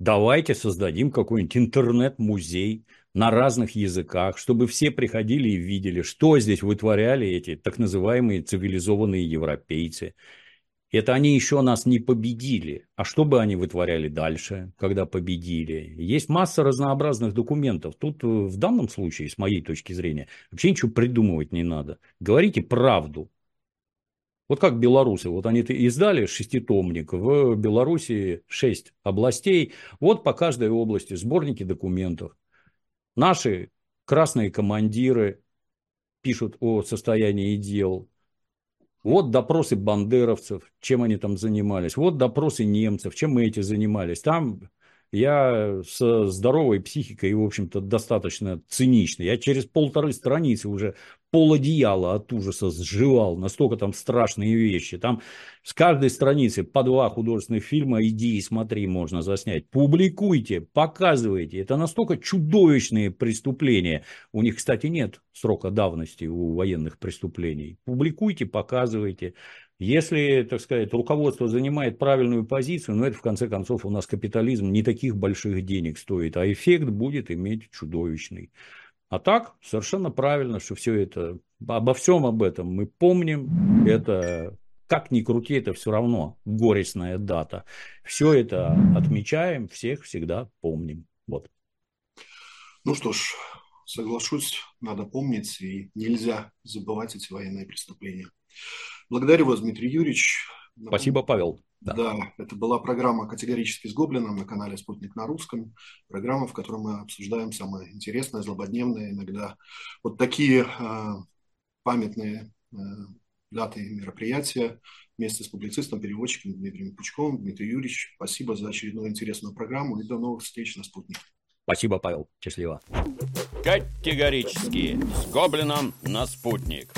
Давайте создадим какой-нибудь интернет-музей на разных языках, чтобы все приходили и видели, что здесь вытворяли эти так называемые цивилизованные европейцы. Это они еще нас не победили. А что бы они вытворяли дальше, когда победили? Есть масса разнообразных документов. Тут э, в данном случае, с моей точки зрения, вообще ничего придумывать не надо. Говорите правду. Вот как белорусы, вот они издали шеститомник, в Беларуси шесть областей, вот по каждой области сборники документов. Наши красные командиры пишут о состоянии дел, вот допросы бандеровцев, чем они там занимались. Вот допросы немцев, чем мы эти занимались. Там я со здоровой психикой в общем-то, достаточно циничный. Я через полторы страницы уже пол одеяла от ужаса сживал. Настолько там страшные вещи. Там с каждой страницы по два художественных фильма иди и смотри, можно заснять. Публикуйте, показывайте. Это настолько чудовищные преступления. У них, кстати, нет срока давности у военных преступлений. Публикуйте, показывайте. Если, так сказать, руководство занимает правильную позицию, ну это в конце концов у нас капитализм не таких больших денег стоит, а эффект будет иметь чудовищный. А так, совершенно правильно, что все это, обо всем об этом мы помним, это как ни крути, это все равно горестная дата. Все это отмечаем, всех всегда помним. Вот. Ну что ж, соглашусь, надо помнить, и нельзя забывать эти военные преступления. Благодарю вас, Дмитрий Юрьевич. Спасибо, Павел. Да. да, это была программа «Категорически с Гоблином» на канале «Спутник на русском». Программа, в которой мы обсуждаем самое интересное, злободневное, иногда вот такие э, памятные э, даты и мероприятия вместе с публицистом, переводчиком Дмитрием Пучковым. Дмитрий Юрьевич, спасибо за очередную интересную программу и до новых встреч на «Спутнике». Спасибо, Павел. Счастливо. Категорически с Гоблином на «Спутник».